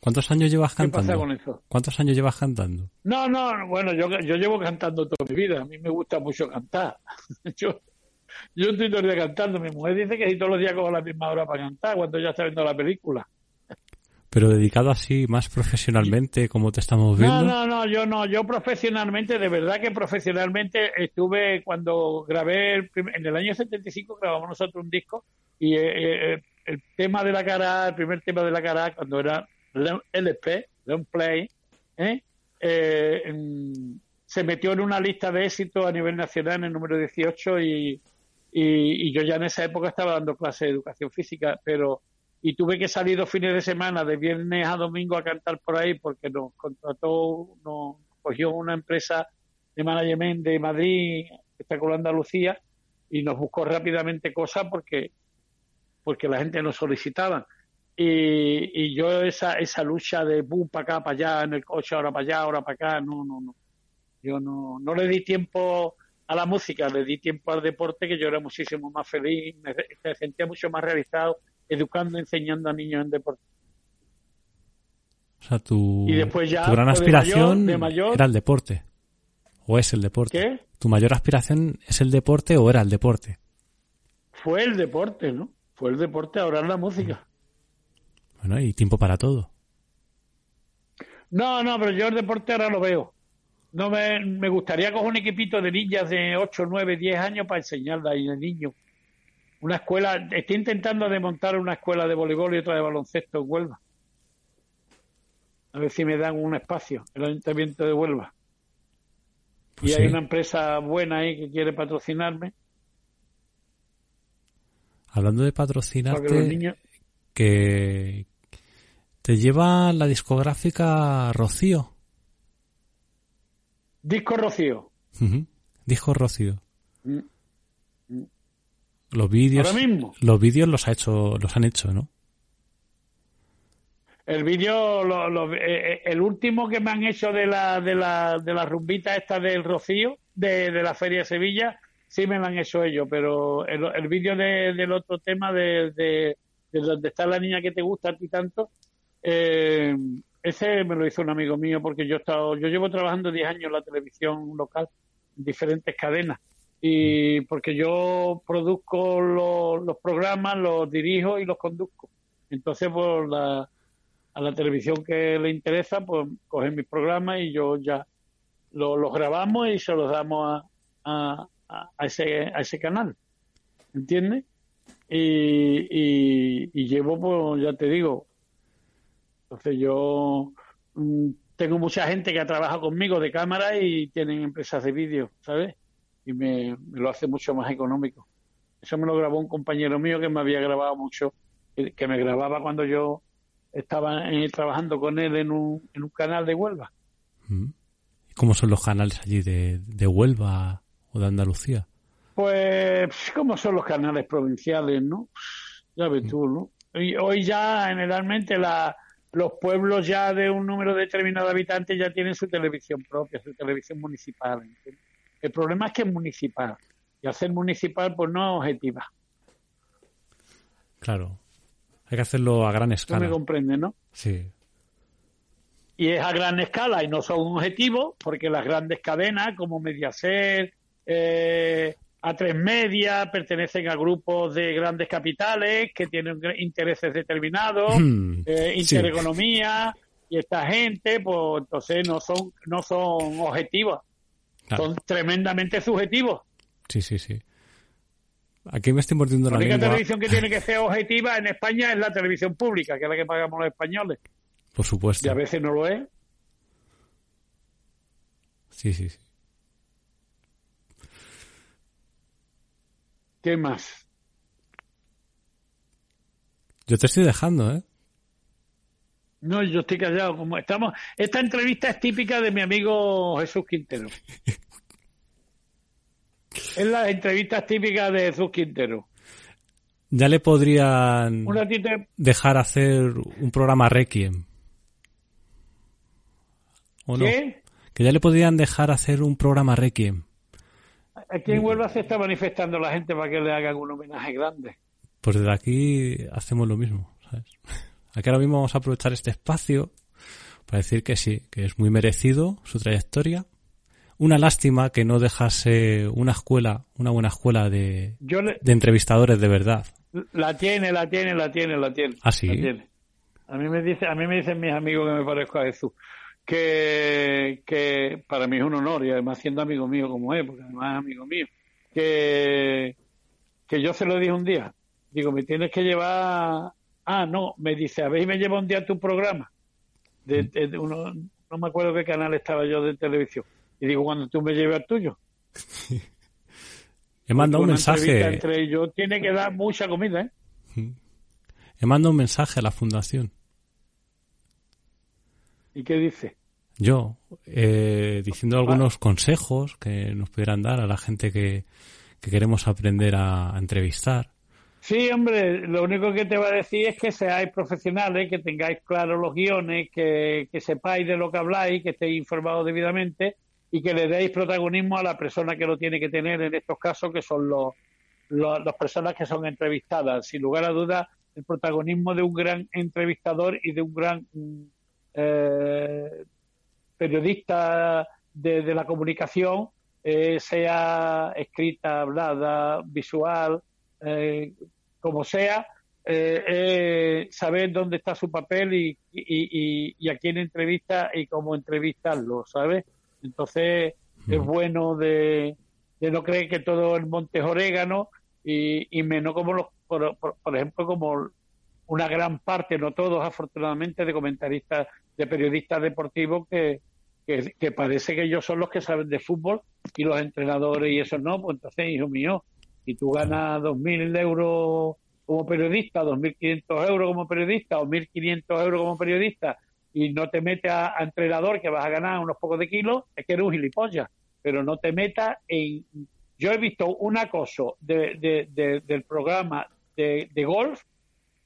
¿Cuántos años llevas cantando? ¿Qué pasa con eso? ¿Cuántos años llevas cantando? No, no, bueno, yo, yo llevo cantando toda mi vida. A mí me gusta mucho cantar. yo, yo estoy todo el día cantando. Mi mujer dice que si todos los días cojo la misma hora para cantar cuando ya está viendo la película. Pero dedicado así más profesionalmente, como te estamos viendo. No, no, no, yo no, yo profesionalmente, de verdad que profesionalmente estuve cuando grabé, en el año 75 grabamos nosotros un disco y eh, eh, el tema de la cara, el primer tema de la cara, cuando era LP, Long Play, ¿eh? Eh, se metió en una lista de éxito a nivel nacional en el número 18 y, y, yo ya en esa época estaba dando clase de educación física, pero y tuve que salir dos fines de semana, de viernes a domingo a cantar por ahí porque nos contrató, nos cogió una empresa de management de Madrid, está con Andalucía, y nos buscó rápidamente cosas porque porque la gente nos solicitaba. Y, y yo esa, esa lucha de boom para acá, para allá, en el coche, ahora para allá, ahora para acá, no, no, no. Yo no, no le di tiempo a la música, le di tiempo al deporte, que yo era muchísimo más feliz, me, sentía mucho más realizado educando, enseñando a niños en deporte. O sea, tu, y después ya, tu gran pues, aspiración era el deporte. ¿O es el deporte? ¿Qué? ¿Tu mayor aspiración es el deporte o era el deporte? Fue el deporte, ¿no? Fue el deporte, ahora es la música. Bueno, y tiempo para todo. No, no, pero yo el deporte ahora lo veo. No me, me gustaría coger un equipito de niñas de 8, 9, 10 años para enseñarla de niños. Una escuela, estoy intentando desmontar una escuela de voleibol y otra de baloncesto en Huelva. A ver si me dan un espacio, el Ayuntamiento de Huelva. Pues y hay una empresa buena ahí que quiere patrocinarme Hablando de patrocinarte, niños. que te lleva la discográfica Rocío. Disco Rocío. Dijo Rocío. Mm. Los vídeos, Ahora mismo. los vídeos los ha hecho, los han hecho, ¿no? El vídeo, lo- lo- eh, eh, el último que me han hecho de la, de la, de la rumbita esta del Rocío, de, de la Feria de Sevilla, sí me lo han hecho ellos, pero el, el vídeo de- del otro tema de, de, de donde está la niña que te gusta a ti tanto, eh, ese me lo hizo un amigo mío porque yo he estado, yo llevo trabajando 10 años en la televisión local, en diferentes cadenas, y porque yo produzco los, los programas, los dirijo y los conduzco. Entonces, pues la, a la televisión que le interesa, pues cogen mis programas y yo ya lo- los grabamos y se los damos a, a, a- ese, a ese canal. ¿Entiendes? Y, y, llevo, pues ya te digo, entonces yo mm, tengo mucha gente que ha trabajado conmigo de cámara y tienen empresas de vídeo, ¿sabes? Y me, lo hace mucho más económico. Eso me lo grabó un compañero mío que me había grabado mucho, que, me grababa cuando yo estaba eh, trabajando con él en un, en un canal de Huelva. ¿Y ¿Cómo son los canales allí de, de Huelva o de Andalucía? Pues, ¿cómo son los canales provinciales, no? Ya ves tú, ¿no? Y hoy ya, generalmente, la, los pueblos ya de un número determinado de habitantes ya tienen su televisión propia, su televisión municipal. ¿entiendes? El problema es que es municipal. Y ser municipal, pues no es objetiva. Claro. Hay que hacerlo a gran Tú me escala. comprendes, ¿no? Sí. y es a gran escala y no son un objetivo, porque las grandes cadenas como Mediaset, eh, A3 Media, pertenecen a grupos de grandes capitales que tienen intereses determinados, Hmm, eh, sí. intereconomía, y esta gente, pues entonces no son, no son objetivos, Claro. son tremendamente subjetivos. Sí, sí, sí. Aquí me estoy mordiendo La la única lengua. televisión que tiene que ser objetiva en España es la televisión pública, que es la que pagamos los españoles, Por supuesto. y a veces no lo es. Sí, sí, sí. ¿Qué más? Yo te estoy dejando, ¿eh? No, yo estoy callado. Como estamos, esta entrevista es típica de mi amigo Jesús Quintero. es la entrevista típica de Jesús Quintero. Ya le podrían dejar hacer un programa Requiem. ¿O no? ¿qué? Que ya le podrían dejar hacer un programa Requiem. Aquí en Huelva se está manifestando la gente para que le hagan un homenaje grande. Pues desde aquí hacemos lo mismo, ¿sabes? Aquí ahora mismo vamos a aprovechar este espacio para decir que sí, que es muy merecido su trayectoria. Una lástima que no dejase una escuela, una buena escuela de, Yo le- de entrevistadores de verdad. la tiene, la tiene, la tiene, la tiene. ¿Ah, sí? La tiene. A mí me dice, a mí me dicen mis amigos que me parezco a Jesús. Que, que para mí es un honor y además siendo amigo mío como es, porque además es amigo mío, que, que yo se lo dije un día. Digo, me tienes que llevar. Ah, no, me dice, a ver, y me lleva un día a tu programa. De, de- de uno, no me acuerdo qué canal estaba yo de televisión. Y digo, cuando tú me lleves al tuyo. He mandado un mensaje, Entre ellos tiene que dar mucha comida, ¿eh? he mandado un mensaje a la fundación. ¿Y qué dice? Yo, eh, diciendo algunos consejos que nos pudieran dar a la gente que, que queremos aprender a, a entrevistar. Sí, hombre, lo único que te va a decir es que seáis profesionales, que tengáis claros los guiones, que, que sepáis de lo que habláis, que estéis informados debidamente y que le deis protagonismo a la persona que lo tiene que tener en estos casos, que son los, los- las personas que son entrevistadas. Sin lugar a dudas, el protagonismo de un gran entrevistador y de un gran mm, eh, periodista de, de la comunicación, eh, sea escrita, hablada, visual, eh, como sea, eh, saber dónde está su papel y, y, y- y a quién entrevista y cómo entrevistarlo, ¿sabes? Entonces es bueno de, de no creer que todo el monte es orégano y, y menos como los, por, por- por ejemplo, como una gran parte, no todos afortunadamente, de comentaristas de periodistas deportivos que, que, parece que ellos son los que saben de fútbol y los entrenadores y eso no, pues entonces, hijo mío, si tú ganas 2.000 euros como periodista, 2.500 euros como periodista o 1.500 euros como periodista y no te metes a, entrenador que vas a ganar unos pocos de kilos, es que eres un gilipollas. Pero no te metas en... Yo he visto un acoso de, del programa de, golf,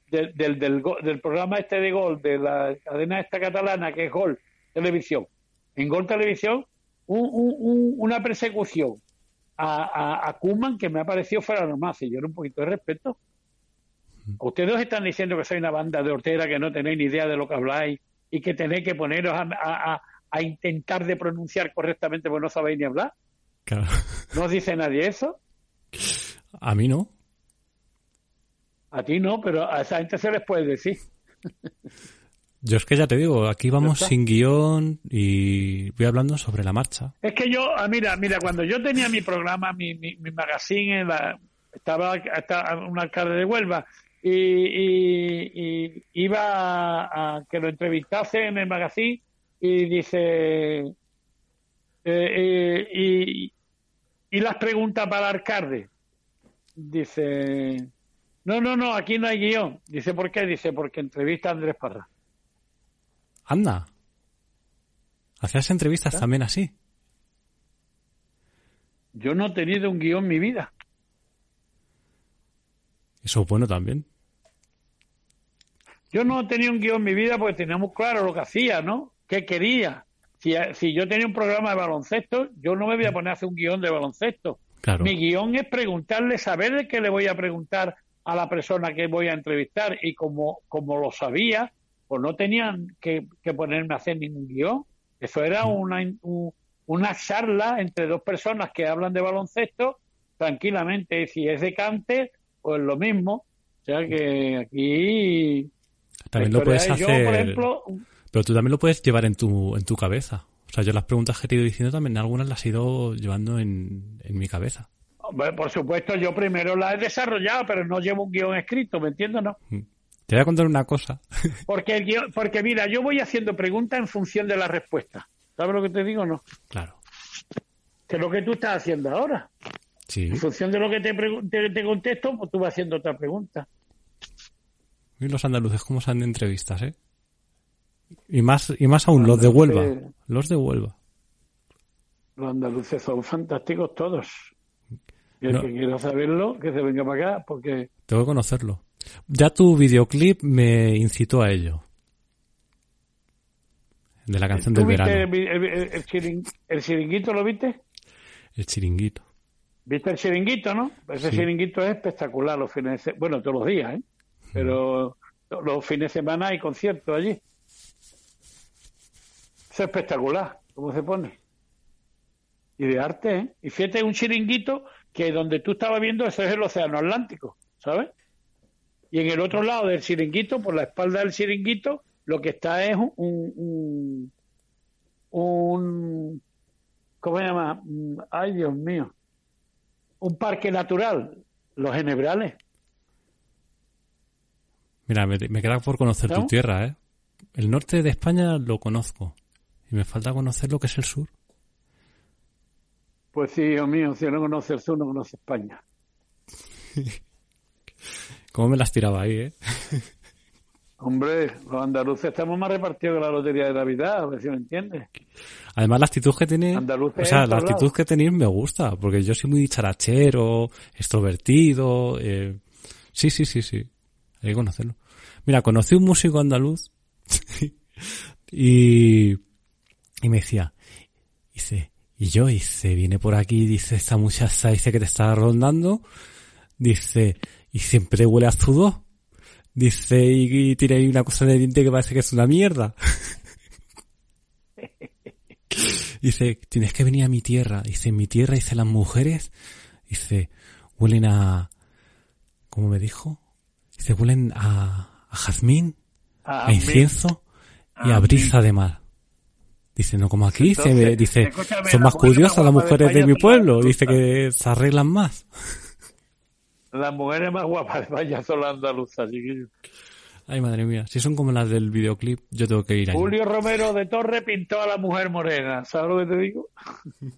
del, del, del, programa este de golf, de la cadena esta catalana que es Gol Televisión. En Gol Televisión, una persecución a, a, Kuman que me ha parecido fuera normal. Si yo era un poquito de respeto. Ustedes están diciendo que soy una banda de hortera, que no tenéis ni idea de lo que habláis y que tenéis que poneros a, intentar de pronunciar correctamente porque no sabéis ni hablar. ¿No os dice nadie eso? A mí no. A ti no, pero a esa gente se les puede decir. Yo es que ya te digo, aquí vamos sin guion y voy hablando sobre la marcha. Es que yo, ah, mira, mira, cuando yo tenía mi programa, mi, mi, mi magazine, estaba, estaba un alcalde de Huelva y, iba a, que lo entrevistase en el magazine y dice eh, eh, y, y las preguntas para el alcalde dice no no no aquí no hay guion dice por qué dice porque entrevista a Andrés Parra anda hacías entrevistas ¿Ah? también así yo no he tenido un guion en mi vida eso es bueno también. Yo no tenía un guion en mi vida porque teníamos claro lo que hacía, ¿no? ¿Qué quería? Si, si yo tenía un programa de baloncesto, yo no me voy a poner a hacer un guion de baloncesto. Mi guion es preguntarle, saber de qué le voy a preguntar a la persona que voy a entrevistar y como, como lo sabía, pues no tenían que, ponerme a hacer ningún guion. Eso era mm. una, una charla entre dos personas que hablan de baloncesto tranquilamente. Si es de cante, pues lo mismo. O sea que aquí... También lo puedes hacer... pero tú también lo puedes llevar en tu, en tu cabeza. O sea, yo las preguntas que te he ido diciendo también algunas las he ido llevando en, mi cabeza. Por supuesto, yo primero las he desarrollado, pero no llevo un guion escrito, ¿me entiendes? No. Mm. Te voy a contar una cosa. Porque, el guion, porque mira, yo voy haciendo preguntas en función de la respuesta. ¿Sabes lo que te digo o no? Claro. Que es lo que tú estás haciendo ahora. En función de lo que te, te, contesto, pues tú vas haciendo otra pregunta. Y los andaluces, ¿cómo se han de entrevistas, eh? Y más, y más aún, los, de Huelva. Los de Huelva. Los andaluces son fantásticos todos. Y el que quiera saberlo, que se venga para acá, porque... Tengo que conocerlo. Ya tu videoclip me incitó a ello. De la canción del verano. El, el, chiringuito lo viste? El chiringuito. ¿Viste el chiringuito, no? Ese chiringuito es espectacular los fines de. Bueno, todos los días, ¿eh? Pero los fines de semana hay conciertos allí. Es espectacular, ¿cómo se pone? Y de arte, ¿eh? Y fíjate, un chiringuito que donde tú estabas viendo, ese es el Océano Atlántico, ¿sabes? Y en el otro lado del chiringuito, por la espalda del chiringuito, lo que está es un, un, un ¿cómo se llama? Mm, ay, Dios mío un parque natural, los Enebrales. Mira, me, queda por conocer tu tierra, ¿eh? El norte de España lo conozco. Y me falta conocer lo que es el sur. Pues sí, hijo mío, si no conoce el sur, no conoce España. ¿Cómo me las tiraba ahí, eh? Hombre, los andaluces estamos más repartidos que la lotería de Navidad, a ver si me entiendes. Además, la actitud que tiene, o sea, la actitud que tenéis me gusta, porque yo soy muy charachero, extrovertido, eh, sí, sí, sí, sí, hay que conocerlo. Mira, conocí un músico andaluz y, y me decía, dice, y yo, dice, viene por aquí, dice, esta muchacha dice que te está rondando, dice, y siempre huele a sudor. Dice, y, tiene ahí una cosa de diente que parece que es una mierda. dice, tienes que venir a mi tierra. Dice, en mi tierra, dice, las mujeres, dice, huelen a, ¿cómo me dijo? Dice, huelen a, a jazmín, a, incienso y a brisa de mar. Dice, no como aquí, dice, dice son más curiosas las mujeres de mi pueblo. Dice que se arreglan más las mujeres más guapas de España son las andaluzas, Ay, madre mía. Si son como las del videoclip, yo tengo que ir allá. Julio Romero de Torre pintó a la mujer morena. ¿Sabes lo que te digo?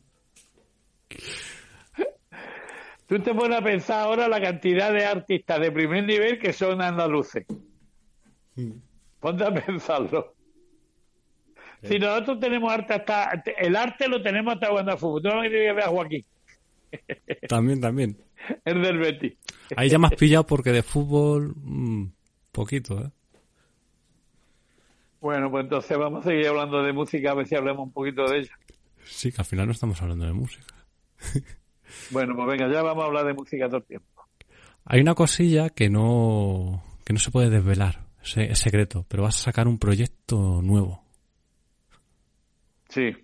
Tú te pones a pensar ahora la cantidad de artistas de primer nivel que son andaluces. Ponte a pensarlo. Si nosotros tenemos arte hasta... El arte lo tenemos hasta cuando fútbol. Tú no me que ver a Joaquín. También, también. El del Betis. Ahí ya me has pillado porque de fútbol... mm, poquito, ¿eh? Bueno, pues entonces vamos a seguir hablando de música, a ver si hablamos un poquito de ella. Sí, que al final no estamos hablando de música. Bueno, pues venga, ya vamos a hablar de música todo el tiempo. Hay una cosilla que no, que no se puede desvelar, es, es secreto, pero vas a sacar un proyecto nuevo. Sí.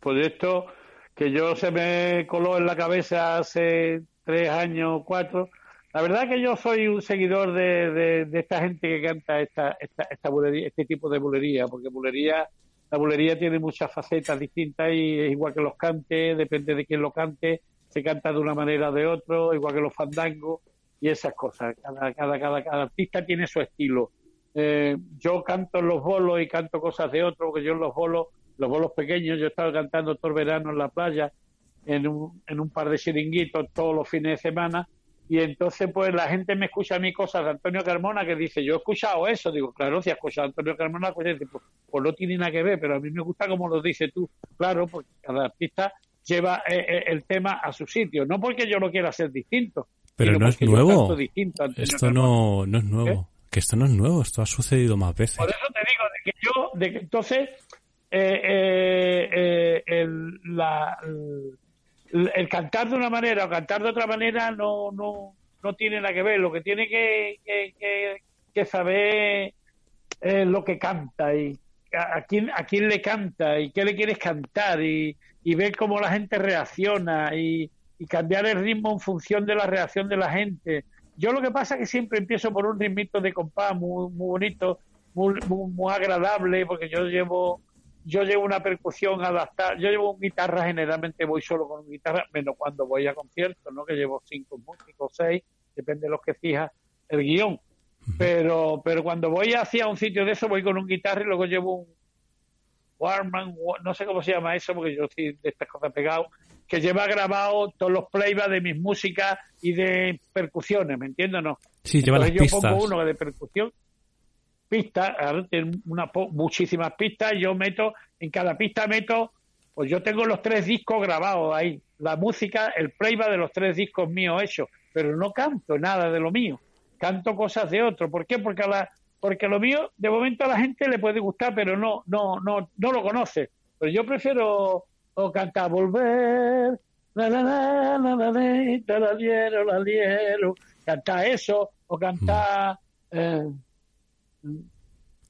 Proyecto que yo se me coló en la cabeza hace tres años, cuatro. La verdad que yo soy un seguidor de, de, esta gente que canta esta, esta, esta este tipo de bulería, porque bulería, la bulería tiene muchas facetas distintas y es igual que los cantes, depende de quién lo cante, se canta de una manera o de otro, igual que los fandangos y esas cosas. Cada, cada, cada, cada artista tiene su estilo. Eh, yo canto en los bolos y canto cosas de otro, porque yo en los bolos, los bolos pequeños, yo estaba cantando todo el verano en la playa, en un, en un par de chiringuitos todos los fines de semana, y entonces pues la gente me escucha a mí cosas de Antonio Carmona que dice, yo he escuchado eso, digo, claro, si has escuchado a Antonio Carmona, pues, pues, pues no tiene nada que ver, pero a mí me gusta como lo dices tú, claro, porque cada artista lleva eh, eh, el tema a su sitio, no porque yo lo quiera hacer distinto, Pero no es nuevo. distinto Esto Carmona. no, no es nuevo. Que esto no es nuevo, esto ha sucedido más veces. Por eso te digo de que yo, de que entonces, eh, eh, eh, el, cantar de una manera o cantar de otra manera no, no, no tiene nada que ver. Lo que tiene que, que, saber es lo que canta y a, quién, a quién le canta y qué le quieres cantar y, y ver cómo la gente reacciona y cambiar el ritmo en función de la reacción de la gente. Yo lo que pasa es que siempre empiezo por un ritmito de compás muy, muy bonito, muy, muy, muy agradable, porque yo llevo yo llevo una percusión adaptada, yo llevo guitarra, generalmente voy solo con guitarra, menos cuando voy a conciertos, ¿no? que llevo cinco músicos, seis, depende de los que fija el guion. Pero, pero cuando voy hacia un sitio de eso, voy con un guitarra y luego llevo un Warman, no sé cómo se llama eso, porque yo estoy de estas cosas pegado, que lleva grabado todos los playbacks de mis músicas y de percusiones, ¿me entiendes o no? Sí, lleva las Entonces yo pistas. pongo uno de percusión, pistas, ahora tiene una, po- muchísimas pistas, yo meto, en cada pista meto, pues yo tengo los tres discos grabados ahí, la música, el playback de los tres discos míos hechos, pero no canto nada de lo mío, canto cosas de otro, ¿por qué? Porque a la, porque lo mío, de momento a la gente le puede gustar, pero no, no, no, no lo conoce, pero yo prefiero o cantar volver, la la la la la la, la liero, la liero, cantar eso, o cantar eh,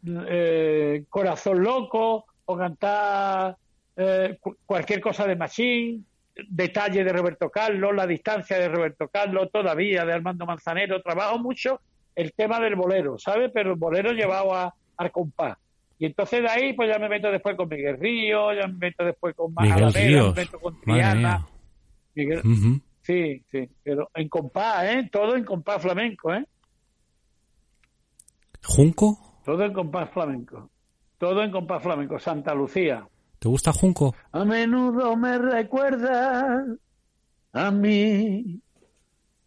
eh, Corazón Loco, o cantar eh, cu- cualquier cosa de Machín, detalle de Roberto Carlos, la distancia de Roberto Carlos, todavía de Armando Manzanero. Trabajo mucho el tema del bolero, ¿sabes? Pero el bolero llevado a, al compás. Y entonces de ahí, pues ya me meto después con Miguel Río, ya me meto después con Ríos. me meto con Triana. Sí, sí, pero en compás, ¿eh? Todo en compás flamenco, ¿eh? ¿Junco? Todo en compás flamenco. Todo en compás flamenco. Santa Lucía. ¿Te gusta Junco? A menudo me recuerda a mí.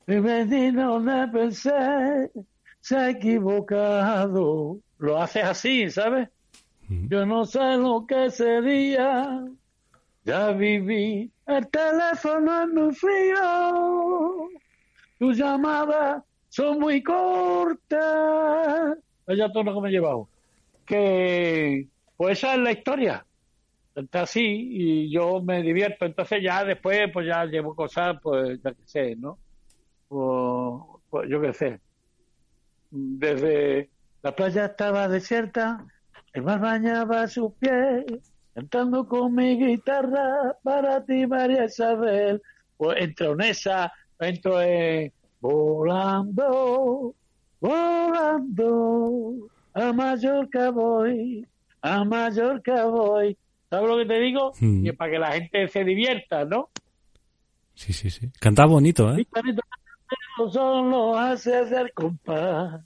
Mi vecino de pensé se ha equivocado. Lo haces así, ¿sabes? Yo no sé lo que sería. Ya viví. El teléfono es muy frío. Tus llamadas son muy cortas. Vaya tono que me he llevado. Que, pues esa es la historia. Está así y yo me divierto. Entonces ya después, pues ya llevo cosas, pues ya que sé, ¿no? Pues yo qué sé. Desde la playa estaba desierta, el mar bañaba sus pies, cantando con mi guitarra para ti, María Isabel. Pues entro en esa, entro en volando, volando, a Mallorca voy, a Mallorca voy. ¿Sabes lo que te digo? Mm. Y para que la gente se divierta, ¿no? Sí, sí, sí. Canta bonito, ¿eh? Los solo hace hacer compás.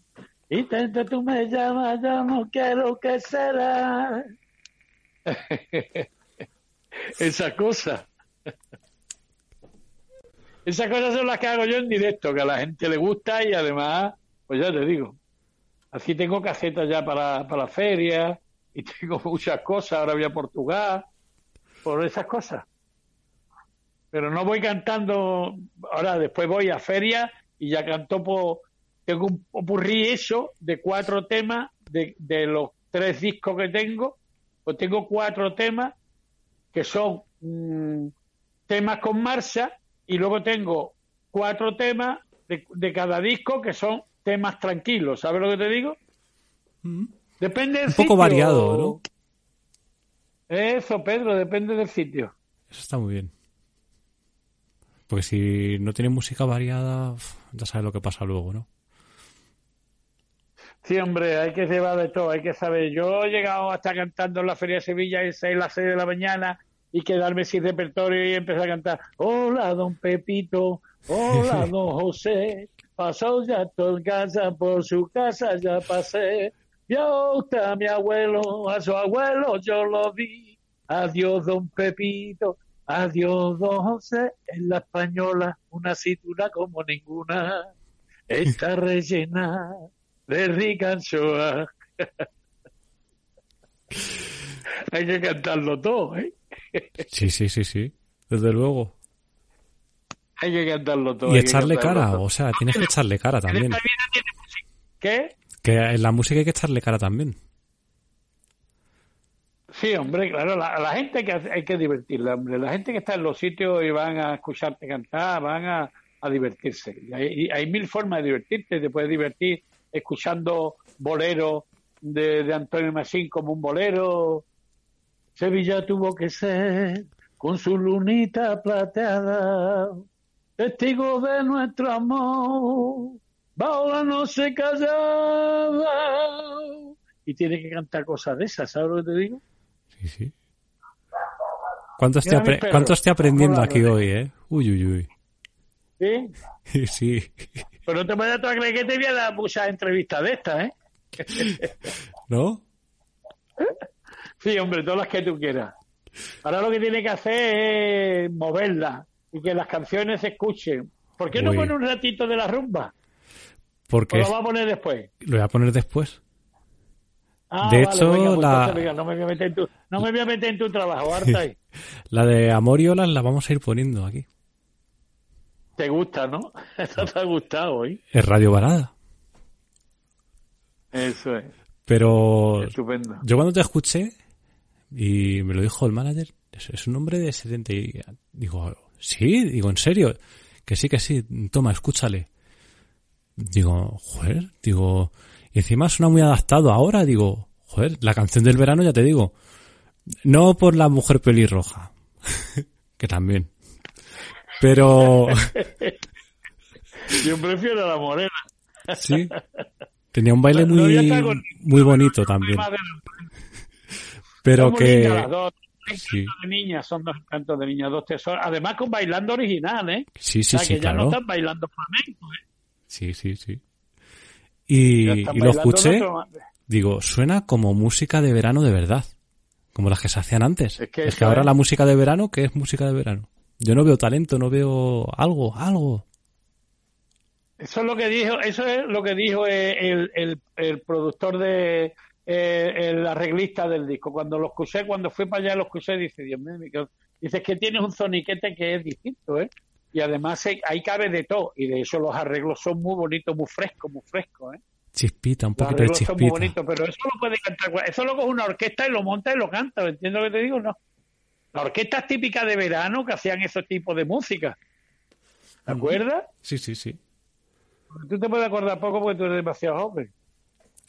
Y tanto tú me llamas, yo no quiero que será. Esa cosa. Esas cosas son las que hago yo en directo, que a la gente le gusta y además, pues ya te digo, Aquí tengo casetas ya para, para la feria y tengo muchas cosas. Ahora voy a Portugal por esas cosas. Pero no voy cantando. Ahora después voy a feria y ya canto por. Tengo un popurrí eso de cuatro temas de, de los tres discos que tengo. Pues tengo cuatro temas que son mm, temas con marcha y luego tengo cuatro temas de, de cada disco que son temas tranquilos, ¿sabes lo que te digo? Mm. Depende del Un poco sitio. variado, ¿no? Eso, Pedro, depende del sitio. Eso está muy bien. Porque si no tiene música variada, ya sabes lo que pasa luego, ¿no? Sí, hombre, hay que llevar de todo, hay que saber. Yo he llegado hasta cantando en la Feria de Sevilla y seis las 6 de la mañana y quedarme sin repertorio y empezar a cantar. Hola, don Pepito, hola, don José, pasó ya todo casa, por su casa ya pasé. Usted a mi abuelo, a su abuelo yo lo vi. Adiós, don Pepito, adiós, don José. En la española, una cintura como ninguna. Está rellena de rica anchoa. Hay que cantarlo todo, ¿eh? Sí, sí, sí, sí. Desde luego. Hay que cantarlo todo. Y echarle cara, todo. o sea, tienes que echarle cara En también. esta vida tiene música. ¿Qué? Que en la música hay que echarle cara también. Sí, hombre, claro, la, la gente que hace- hay que divertirla, hombre. La gente que está en los sitios y van a escucharte cantar, van a, a divertirse. Y hay, y hay mil formas de divertirte. Te puedes divertir escuchando boleros de, de Antonio Masín como un bolero. Sevilla tuvo que ser con su lunita plateada, testigo de nuestro amor, bajo la noche callada. Y tiene que cantar cosas de esas, ¿sabes lo que te digo? Sí, sí. ¿Cuánto estoy, apre- cuánto estoy aprendiendo aquí hoy, eh? Uy, uy, uy. ¿Sí? Sí. Pero no te vayas a creer que te voy a dar muchas entrevistas de estas, ¿eh? ¿No? Sí, hombre, todas las que tú quieras. Ahora lo que tiene que hacer es moverla y que las canciones se escuchen. ¿Por qué no pone un ratito de la rumba? ¿O Porque lo va a poner después? lo voy a poner después. Ah, De vale, hecho, venga, pues la- venga, no me voy a meter en tu, no me voy a meter en tu trabajo, harta ahí. La de Amor y Olas la vamos a ir poniendo aquí. Te gusta, ¿no? Esto te ha gustado hoy. Es Radio Varada. Eso es, Pero estupendo. yo cuando te escuché y me lo dijo el manager, es, es un hombre de 70 y... Digo, sí, digo, en serio, que sí, que sí, toma, escúchale. Digo, joder, digo, y encima suena muy adaptado ahora, digo, joder, la canción del verano ya te digo, no por la mujer pelirroja, que también, pero Yo prefiero la morena. sí, tenía un baile muy, muy bonito también, pero que, sí, de niñas, son dos cantos de niñas, dos tesoros. Además con bailando original, ¿eh? sí, o sí, sea, sí, que ya no claro, están bailando flamenco, ¿eh? sí, sí, sí. Y, lo escuché, digo, suena como música de verano de verdad, como las que se hacían antes. Es que Es que ahora la música de verano, ¿qué es música de verano? Yo no veo talento, no veo algo, algo. Eso es lo que dijo, eso es lo que dijo el, el, el productor de eh, el arreglista del disco. Cuando lo escuché, cuando fui para allá lo escuché, dice, Dios mío, me quedo- dice que tienes un soniquete que es distinto, ¿eh? Y además eh, ahí cabe de todo. Y de hecho los arreglos son muy bonitos, muy frescos, muy frescos, ¿eh? Chispita, un Los poquito de arreglos son muy chispita. bonitos, pero eso lo puede cantar. Eso lo coge una orquesta y lo monta y lo canta. ¿me ¿Entiendes lo que te digo? No. Las orquestas típicas de verano que hacían ese tipo de música. ¿Te acuerdas? Sí, sí, sí. Tú te puedes acordar poco porque tú eres demasiado joven.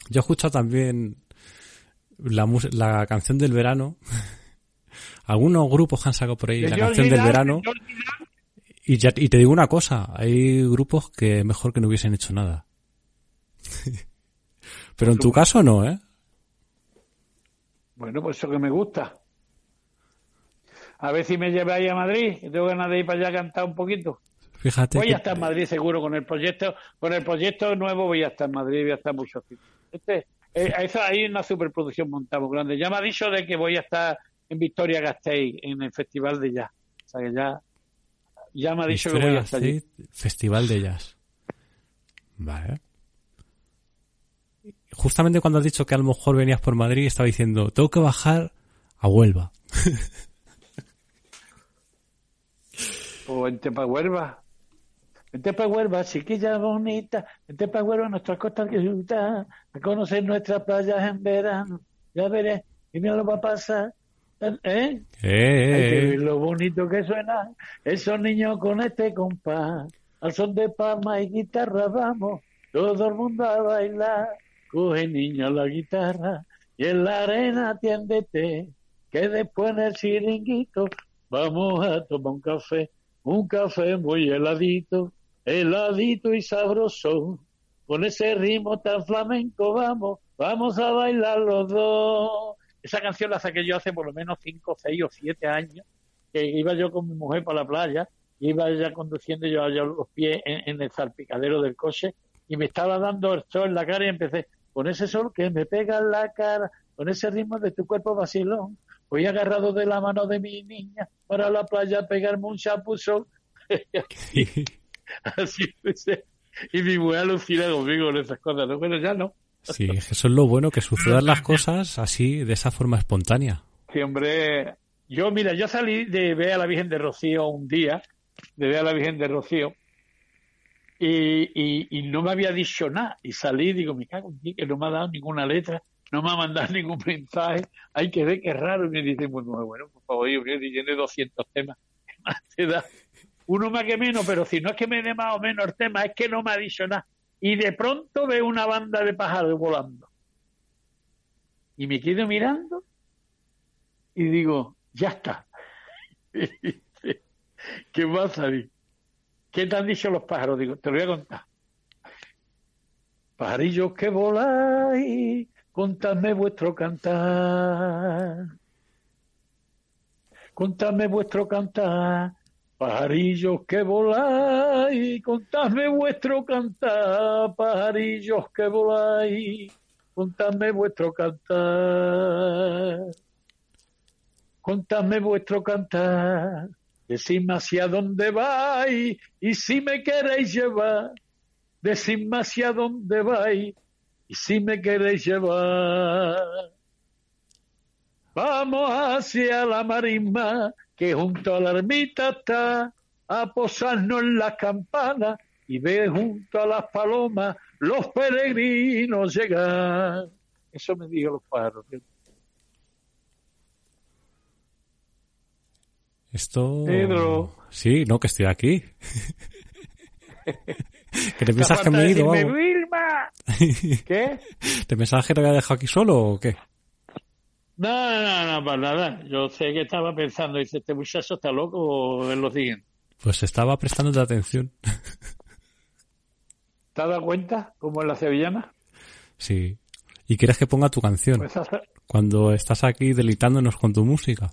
Yo he escuchado también la, la canción del verano. Algunos grupos han sacado por ahí De la canción del verano. de. Y, ya, y te digo una cosa, hay grupos que mejor que no hubiesen hecho nada. Pero en tu caso no, ¿eh? Bueno, pues eso que me gusta. A ver si me lleváis a Madrid, tengo ganas de ir para allá a cantar un poquito. Fíjate. Voy a estar en Madrid seguro con el proyecto, con el proyecto nuevo voy a estar en Madrid, voy a estar mucho tiempo. Este, eh, eso hay una superproducción montada muy grande. Ya me ha dicho de que voy a estar en Victoria Gasteiz, en el Festival de Jazz. O sea que ya, ya me ha dicho que voy a estar allí. Festival de Jazz. Vale. Justamente cuando has dicho que a lo mejor venías por Madrid, estaba diciendo, tengo que bajar a Huelva. O en Tepahuelva. En Tepahuelva, chiquilla bonita, en Tepahuelva, nuestra costa que gusta, a conocer nuestras playas en verano. Ya veré, y mira lo va a pasar. ¿Eh? Hay que Eh, ver lo bonito que suena esos niños con este compás. Al son de palma y guitarra vamos, todo el mundo a bailar. Coge niño la guitarra y en la arena atiéndete, que después en el chiringuito vamos a tomar un café, un café muy heladito, heladito y sabroso. Con ese ritmo tan flamenco vamos, vamos a bailar los dos. Esa canción la saqué yo hace por lo menos 5, 6 o 7 años, que iba yo con mi mujer para la playa, iba ya conduciendo yo, yo los pies en, en el salpicadero del coche y me estaba dando el sol en la cara y empecé, con ese sol que me pega en la cara, con ese ritmo de tu cuerpo vacilón, voy agarrado de la mano de mi niña para la playa a pegarme un chapuzón. Así empecé. Y mi mujer alucina conmigo en esas cosas. ¿no? Bueno, ya no. sí, eso es lo bueno, que sucedan las cosas así, de esa forma espontánea. Sí, hombre. Yo, mira, yo salí de ver a la Virgen de Rocío un día, de ver a la Virgen de Rocío, y, y, y no me había dicho nada. Y salí, digo, me cago en ti, que no me ha dado ninguna letra, no me ha mandado ningún mensaje. Hay que ver qué raro. Me dice, bueno, bueno, por favor, yo tiene 200 temas. ¿Qué más te da? Uno más que menos, pero si no es que me dé más o menos el tema, es que no me ha dicho nada. Y de pronto veo una banda de pájaros volando. Y me quedo mirando y digo, ya está. ¿Qué pasa? ¿Qué te han dicho los pájaros? Digo, te lo voy a contar. Pajarillos que voláis, contadme vuestro cantar. Contadme vuestro cantar. Pajarillos que voláis, contadme vuestro cantar. Pajarillos que voláis, contadme vuestro cantar. Contadme vuestro cantar, decidme hacia dónde vais y si me queréis llevar, decidme hacia dónde vais y si me queréis llevar. Vamos hacia la marisma que junto a la ermita está, a posarnos en las campanas y ver junto a las palomas los peregrinos llegar. Eso me dijo los pájaros. Esto... Pedro. Sí, no, que estoy aquí. ¿Que te piensas que me he ido? o algo? Vilma! ¿Qué? ¿Te pensabas que te había dejado aquí solo o qué? No, no, no, para nada. Yo sé que estaba pensando, dice, este muchacho está loco o es lo siguiente. Pues estaba prestándote atención. ¿Te has dado cuenta cómo es la sevillana? Sí. ¿Y quieres que ponga tu canción? Pues, Cuando estás aquí deleitándonos con tu música.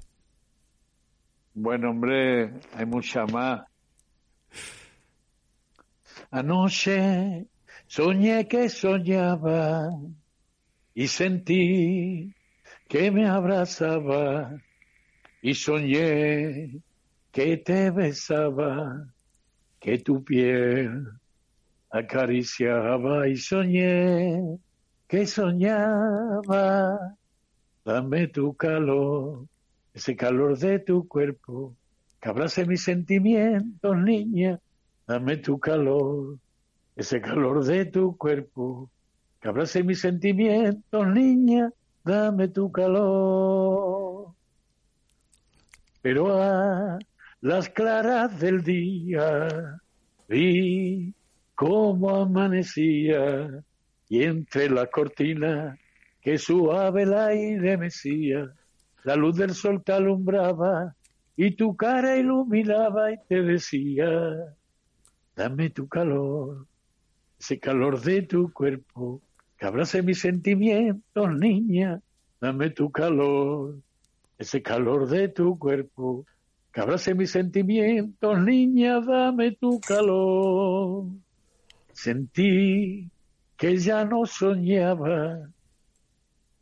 bueno, hombre, hay mucha más. Anoche soñé que soñaba y sentí que me abrazaba y soñé que te besaba, que tu piel acariciaba y soñé que soñaba. Dame tu calor, ese calor de tu cuerpo, que abrace mis sentimientos, niña. Dame tu calor, ese calor de tu cuerpo, que abrace mis sentimientos, niña. Dame tu calor. Pero a las claras del día vi cómo amanecía y entre la cortina que suave el aire mecía, la luz del sol te alumbraba y tu cara iluminaba y te decía, dame tu calor, ese calor de tu cuerpo, que abrace mis sentimientos, niña, dame tu calor, ese calor de tu cuerpo, que abrace mis sentimientos, niña, dame tu calor. Sentí que ya no soñaba,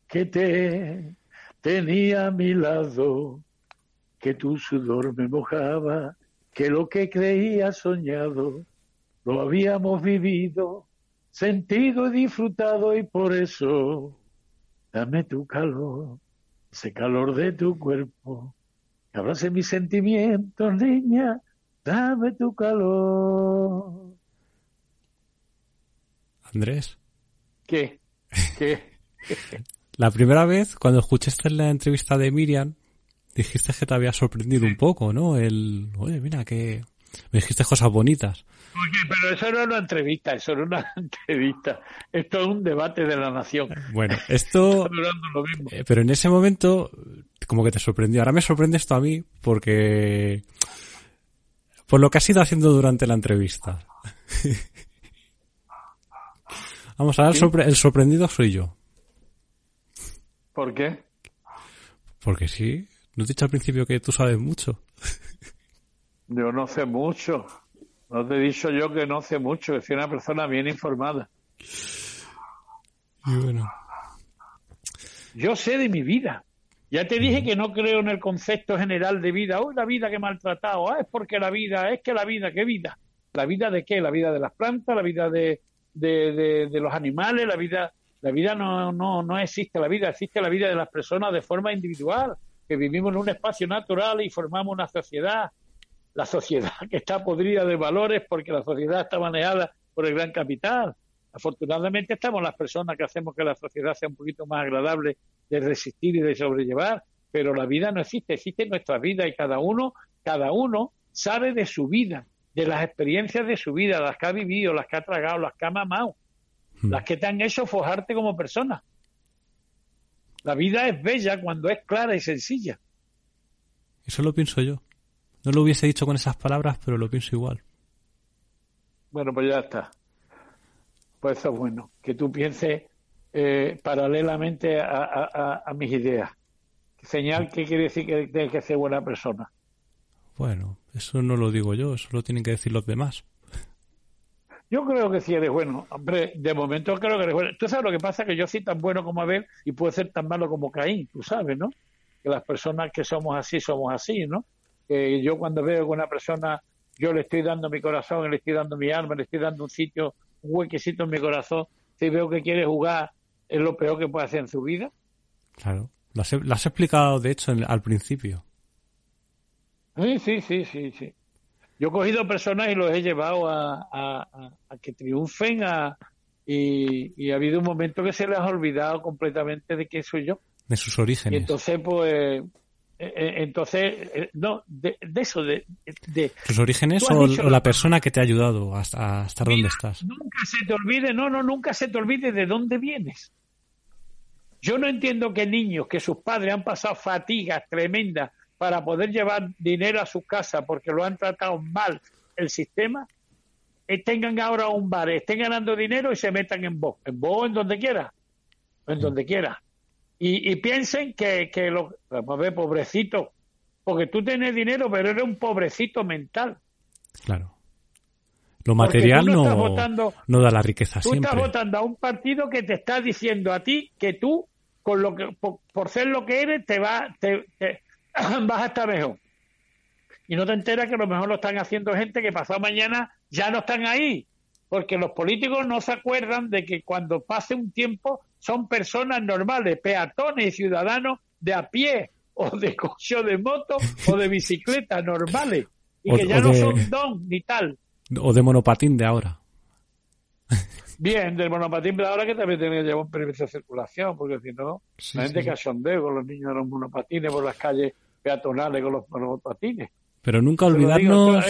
que te tenía a mi lado, que tu sudor me mojaba, que lo que creía soñado lo habíamos vivido, sentido y disfrutado y por eso dame tu calor, ese calor de tu cuerpo, que abrace mis sentimientos, niña, dame tu calor. Andrés. ¿Qué? ¿Qué? La primera vez, cuando escuchaste la entrevista de Miriam, dijiste que te había sorprendido un poco, ¿no? El, oye, mira, que me dijiste cosas bonitas. Oye, pero eso no era una entrevista, eso era una entrevista. Esto es un debate de la nación. Bueno, esto... Eh, pero en ese momento, como que te sorprendió. Ahora me sorprende esto a mí porque... Por lo que has ido haciendo durante la entrevista. Vamos a ver, el sorprendido soy yo. ¿Por qué? Porque sí. ¿No te he dicho al principio que tú sabes mucho? Yo no sé mucho. No te he dicho yo que no sé mucho, que soy una persona bien informada. Y bueno. Yo sé de mi vida. Ya te dije que no creo en el concepto general de vida. Oh, la vida que he maltratado. Ah, es porque la vida, es que la vida, ¿qué vida? ¿La vida de qué? ¿La vida de las plantas? ¿La vida de, de, de los animales? ¿La vida la vida no, no, no existe, la vida existe la vida de las personas de forma individual, que vivimos en un espacio natural y formamos una sociedad. La sociedad que está podrida de valores porque la sociedad está manejada por el gran capital. Afortunadamente estamos las personas que hacemos que la sociedad sea un poquito más agradable de resistir y de sobrellevar, pero la vida no existe, existe nuestra vida y cada uno, cada uno sabe de su vida, de las experiencias de su vida, las que ha vivido, las que ha tragado, las que ha mamado. Hmm. las que te han hecho forjarte como persona. La vida es bella cuando es clara y sencilla. Eso lo pienso yo. No lo hubiese dicho con esas palabras, pero lo pienso igual. Bueno, pues ya está. Pues eso es bueno. Que tú pienses eh, paralelamente a, mis ideas. Señal que quiere decir que tienes que ser buena persona. Bueno, eso no lo digo yo, eso lo tienen que decir los demás. Yo creo que sí eres bueno. Hombre, de momento creo que eres bueno. Tú sabes lo que pasa, que yo soy tan bueno como Abel y puedo ser tan malo como Caín, tú sabes, ¿no? Que las personas que somos así, somos así, ¿no? Que yo cuando veo que una persona, yo le estoy dando mi corazón, le estoy dando mi alma, le estoy dando un sitio, un huequecito en mi corazón, si veo que quiere jugar, es lo peor que puede hacer en su vida. Claro. Lo has, explicado, de hecho, al principio. Sí, sí, sí, sí, sí. Yo he cogido personas y los he llevado a, que triunfen a, y, ha habido un momento que se les ha olvidado completamente de quién soy yo. De sus orígenes. Y entonces, pues, eh, eh, entonces, eh, no, de, eso, de, de... ¿Tus orígenes o, la persona que te ha ayudado hasta, hasta donde estás? Nunca se te olvide, no, no, nunca se te olvide de dónde vienes. Yo no entiendo que niños, que sus padres han pasado fatigas tremendas para poder llevar dinero a su casa porque lo han tratado mal el sistema, eh, tengan ahora un bar, estén ganando dinero y se metan en vos, en vos en donde quiera, en donde quiera. Y, piensen que, que lo, vamos a ver, pobrecito, porque tú tienes dinero, pero eres un pobrecito mental. Claro. Lo material no, no da la riqueza tú siempre. estás votando a un partido que te está diciendo a ti que tú, con lo que, por, ser lo que eres, te va, te, vas a estar mejor. Y no te enteras que a lo mejor lo están haciendo gente que pasado mañana ya no están ahí. Porque los políticos no se acuerdan de que cuando pase un tiempo son personas normales, peatones y ciudadanos de a pie, o de coche de moto, o de bicicleta normales. Y que ya no son don ni tal. O de monopatín de ahora. Bien, del monopatín de ahora que también tiene que llevar un permiso de circulación, porque si no, la gente que cachondeo con los niños de los monopatines por las calles peatonales con los, patines. Pero nunca olvidarnos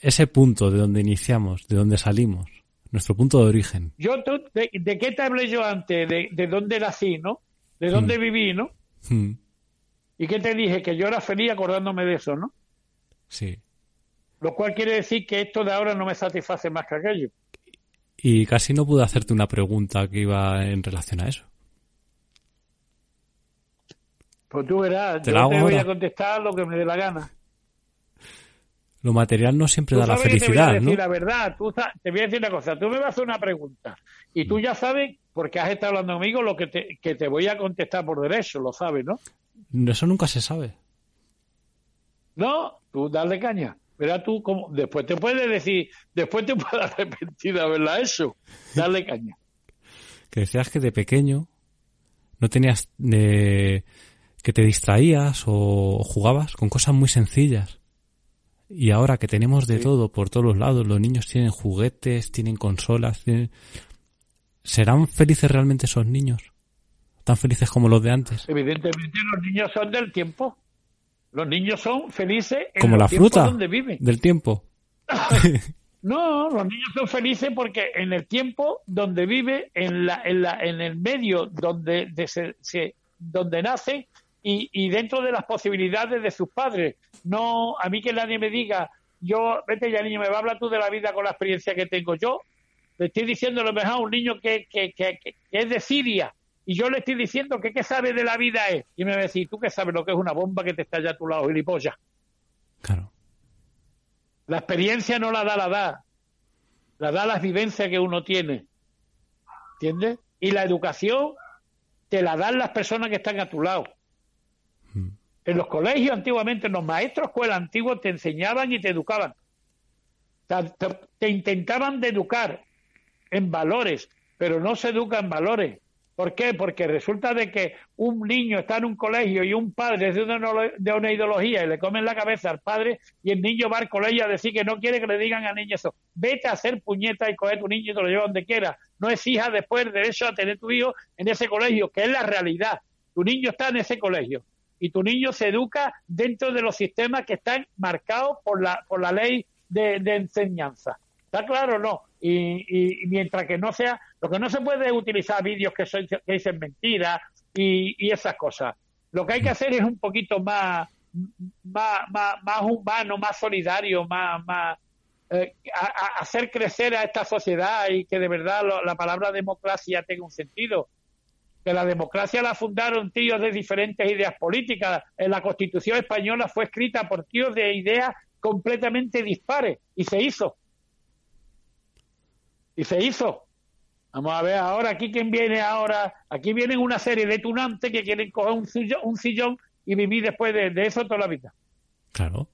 ese punto de donde iniciamos, de donde salimos, nuestro punto de origen. Yo, de, qué te hablé yo antes? De, de dónde nací, ¿no? De dónde hmm. viví, ¿no? Hmm. ¿Y qué te dije? Que yo era feliz acordándome de eso, ¿no? Sí. Lo cual quiere decir que esto de ahora no me satisface más que aquello. Y casi no pude hacerte una pregunta que iba en relación a eso. Pues tú verás, yo te voy a contestar lo que me dé la gana. lo material no siempre da la sabes felicidad, te voy a decir ¿no? la verdad, tú te voy a decir una cosa, tú me vas a hacer una pregunta y tú ya sabes, porque has estado hablando conmigo, lo que te, que te voy a contestar por derecho, lo sabes, ¿no? Eso nunca se sabe. No, tú dale caña. Verás tú cómo, después te puedes decir, después te puedes arrepentir de haberla hecho. Dale caña. Que decías que de pequeño no tenías eh, que te distraías o jugabas con cosas muy sencillas. Y ahora que tenemos de Sí. todo por todos los lados, los niños tienen juguetes, tienen consolas, tienen... ¿serán felices realmente esos niños? ¿Tan felices como los de antes? Evidentemente los niños son del tiempo. Los niños son felices en Como la fruta donde viven. del tiempo. No, los niños son felices porque en el tiempo donde vive, en la, en la, en el medio donde de se, se- donde nacen y, y dentro de las posibilidades de sus padres. No, a mí que nadie me diga, yo, vete ya niño, me va a hablar tú de la vida con la experiencia que tengo yo. Le estoy diciendo lo mejor a un niño que, que, que, que- que es de Siria y yo le estoy diciendo que qué sabe de la vida es. Y me va a decir, ¿tú qué sabes lo que es una bomba que te estalla a tu lado, gilipollas? Claro. La experiencia no la da la edad, la da las vivencias que uno tiene. ¿Entiendes? Y la educación te la dan las personas que están a tu lado. En los colegios antiguamente, los maestros escuela antiguos te enseñaban y te educaban. Te, te- te intentaban de educar en valores, pero no se educa en valores. ¿Por qué? Porque resulta de que un niño está en un colegio y un padre es de una, ideología y le comen la cabeza al padre y el niño va al colegio a decir que no quiere que le digan al niño eso. Vete a hacer puñeta y coge tu niño y te lo lleva donde quiera. No exijas después el derecho a tener tu hijo en ese colegio, que es la realidad. Tu niño está en ese colegio y tu niño se educa dentro de los sistemas que están marcados por la, por la ley de, de enseñanza. ¿Está claro o no? Y, mientras que no sea, lo que no se puede utilizar vídeos que, son, que dicen mentiras y, y esas cosas. Lo que hay que hacer es un poquito más, más, más, más humano, más solidario, más, más eh, a- hacer crecer a esta sociedad y que de verdad lo- la palabra democracia tenga un sentido. Que la democracia la fundaron tíos de diferentes ideas políticas. En la Constitución española fue escrita por tíos de ideas completamente dispares y se hizo. Y se hizo. Vamos a ver ahora aquí quién viene ahora. Aquí vienen una serie de tunantes que quieren coger un sillón, un sillón y vivir después de, de eso toda la vida. Claro.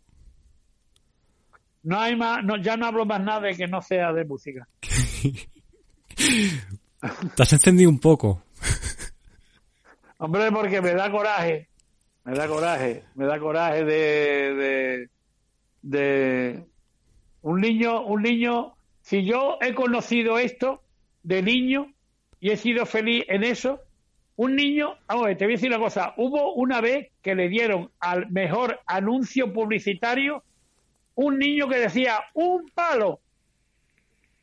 No hay más, no, ya no hablo más nada de que no sea de música. Te has encendido un poco. Hombre, porque me da coraje, me da coraje, me da coraje de, de, de un niño, un niño, si yo he conocido esto de niño y he sido feliz en eso, un niño, vamos a ver, te voy a decir una cosa, hubo una vez que le dieron al mejor anuncio publicitario un niño que decía un palo.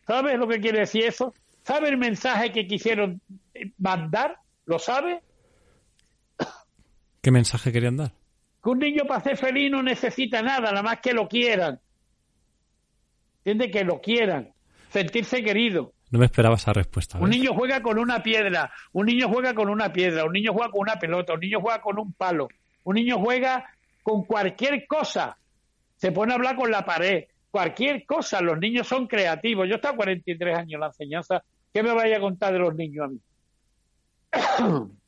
¿Sabes lo que quiere decir eso? ¿Sabe el mensaje que quisieron mandar? ¿Lo sabe? ¿Qué mensaje querían dar? Que un niño para ser feliz no necesita nada, nada más que lo quieran. ¿Entiendes? Que lo quieran. Sentirse querido. No me esperaba esa respuesta. Un niño juega con una piedra, un niño juega con una piedra, un niño juega con una pelota, un niño juega con un palo, un niño juega con cualquier cosa. Se pone a hablar con la pared, cualquier cosa. Los niños son creativos. Yo he estado 43 años en la enseñanza. ¿Qué me vaya a contar de los niños a mí?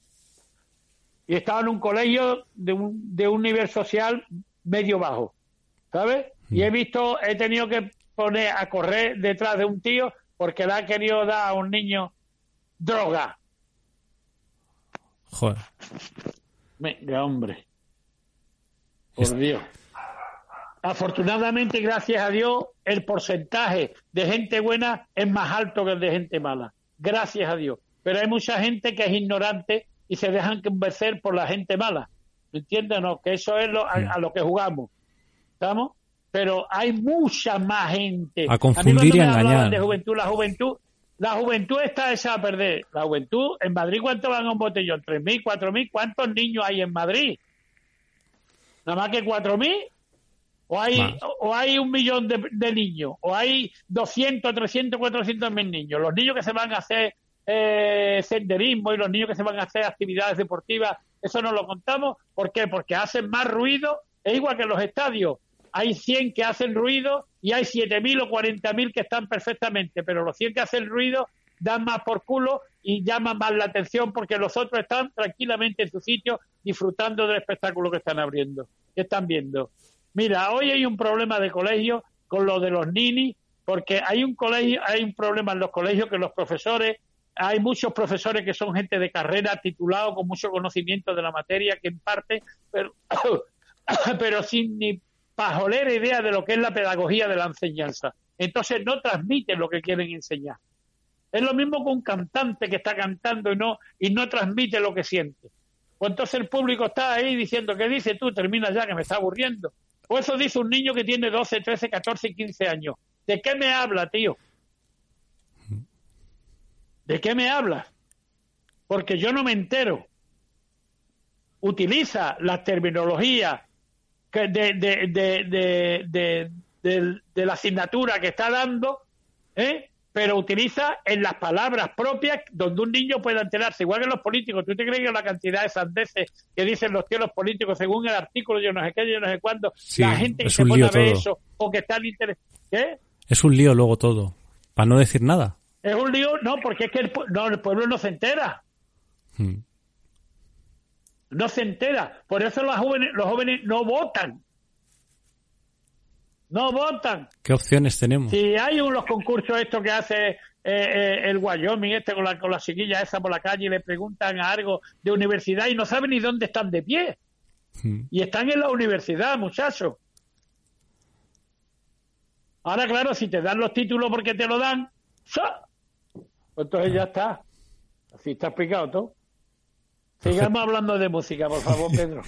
y estaba en un colegio de un, de un nivel social medio bajo, ¿sabes? Y he visto, he tenido que poner a correr detrás de un tío porque le ha querido dar a un niño droga. Joder. Venga, hombre. Por Dios. Afortunadamente, gracias a Dios, el porcentaje de gente buena es más alto que el de gente mala. Gracias a Dios. Pero hay mucha gente que es ignorante y se dejan convencer por la gente mala. No, que eso es lo, a, a lo que jugamos. ¿Estamos? Pero hay mucha más gente. A mí confundir cuando y a engañar. De juventud, la juventud, la juventud está esa a perder. La juventud, en Madrid, ¿cuánto van a un botellón? ¿3.000, 4.000? ¿Cuántos niños hay en Madrid? ¿Nada más que 4.000? ¿O hay, Más. o hay un millón de, de niños? ¿O hay 200, 300, 400 mil niños? Los niños que se van a hacer eh, senderismo y los niños que se van a hacer actividades deportivas, eso no lo contamos. ¿Por qué? Porque hacen más ruido. Es igual que en los estadios. hay 100 que hacen ruido y hay 7.000 o 40.000 que están perfectamente, pero los 100 que hacen ruido dan más por culo y llaman más la atención porque los otros están tranquilamente en su sitio disfrutando del espectáculo que están abriendo, que están viendo. Mira, hoy hay un problema de colegio con lo de los ninis, porque hay un colegio, hay un problema en los colegios que los profesores, hay muchos profesores que son gente de carrera, titulado con mucho conocimiento de la materia, que en parte, pero, sin ni pajolera idea de lo que es la pedagogía de la enseñanza. Entonces no transmiten lo que quieren enseñar. Es lo mismo que un cantante que está cantando y no, y no transmite lo que siente. Pues entonces el público está ahí diciendo, ¿qué dices tú? Termina ya, que me está aburriendo. O eso dice un niño que tiene 12, 13, 14 15 años. ¿De qué me habla, tío? ¿De qué me hablas? Porque yo no me entero. Utiliza la terminología de, de, de, de, la asignatura que está dando, ¿eh? pero utiliza en las palabras propias donde un niño pueda enterarse, igual que los políticos. ¿Tú te crees que la cantidad de sandeces que dicen los tíos políticos según el artículo, yo no sé qué, yo no sé cuándo, la gente que se pone a ver eso o que está en interés. ¿Qué? Es un lío luego todo, para no decir nada. Es un lío, no, porque es que el, no, el pueblo no se entera. Hmm. No se entera. Por eso los jóvenes, los jóvenes no votan no votan. ¿Qué opciones tenemos? Si hay unos concursos estos que hace eh, eh, el Wyoming, este con la, con la chiquilla esa por la calle y le preguntan algo de universidad y no saben ni dónde están de pie. Hmm. Y están en la universidad, muchachos. Ahora, claro, si te dan los títulos porque te lo dan, entonces ya está. Así está explicado todo. Sigamos hablando de música, por favor, Pedro.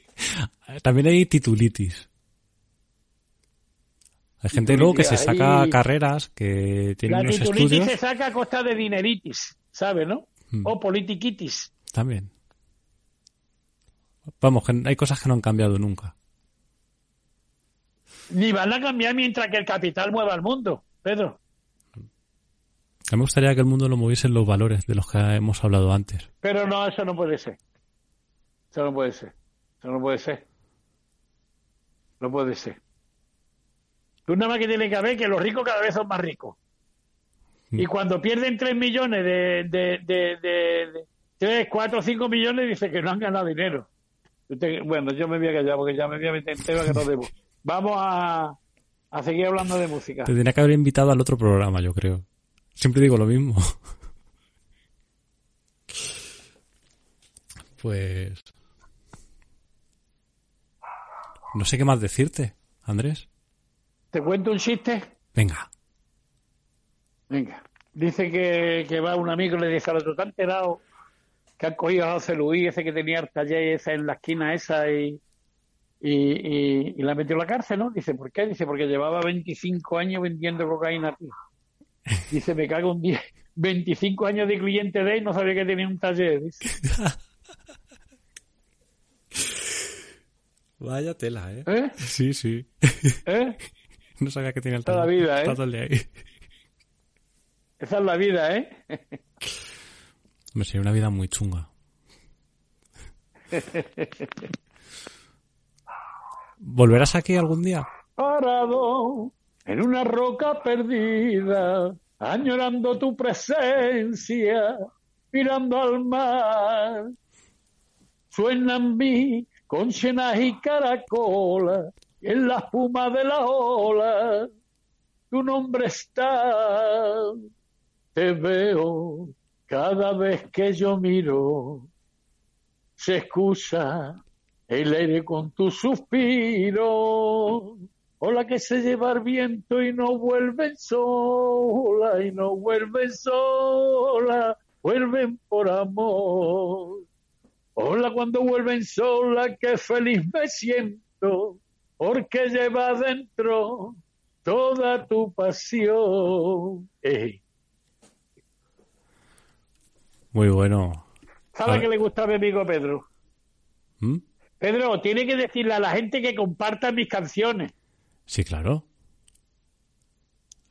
También hay titulitis. Hay gente luego que se saca carreras, que tiene unos estudios. se saca a costa de dineritis, ¿sabes, no? Hmm. O politiquitis. También. Vamos, hay cosas que no han cambiado nunca. Ni van a cambiar mientras que el capital mueva el mundo, Pedro. A mí me gustaría que el mundo lo moviesen los valores de los que hemos hablado antes. Pero no, eso no puede ser. Eso no puede ser. Eso no puede ser. No puede ser. Tú nada más que tienes que ver que los ricos cada vez son más ricos. Y mm. cuando pierden 3 millones de, de, de, de, 3, 4, 5 millones, dice que no han ganado dinero. bueno, yo me voy a callar porque ya me voy a meter en tema que no debo. Vamos a, a seguir hablando de música. Te tenía que haber invitado al otro programa, yo creo. Siempre digo lo mismo. Pues... No sé qué más decirte, Andrés. ¿Te cuento un chiste? Venga. Venga. Dice que, que va un amigo y le dice al otro, ¿te han enterado que han cogido a José Luis, ese que tenía el taller esa en la esquina esa y, y, y, la metió en la cárcel, ¿no? Dice, ¿por qué? Dice, porque llevaba 25 años vendiendo cocaína, tío. Dice, me cago un día. 25 años de cliente de él, no sabía que tenía un taller. Vaya tela, ¿eh? ¿eh? Sí, sí. ¿Eh? No sabía que tenía el Esa la vida, ¿eh? Esa es la vida, ¿eh? Me sería una vida muy chunga. ¿Volverás aquí algún día? Parado en una roca perdida, añorando tu presencia, mirando al mar. Suenan mi con y caracolas en la espuma de la ola, tu nombre está, te veo cada vez que yo miro, se excusa el aire con tu suspiro, Hola que se lleva el viento y no vuelven sola, y no vuelven sola, vuelven por amor. Hola cuando vuelven sola, que feliz me siento, porque lleva dentro toda tu pasión. Muy bueno. ¿Sabe qué le gusta a mi amigo Pedro? ¿Mm? Pedro, tiene que decirle a la gente que comparta mis canciones. Sí, claro.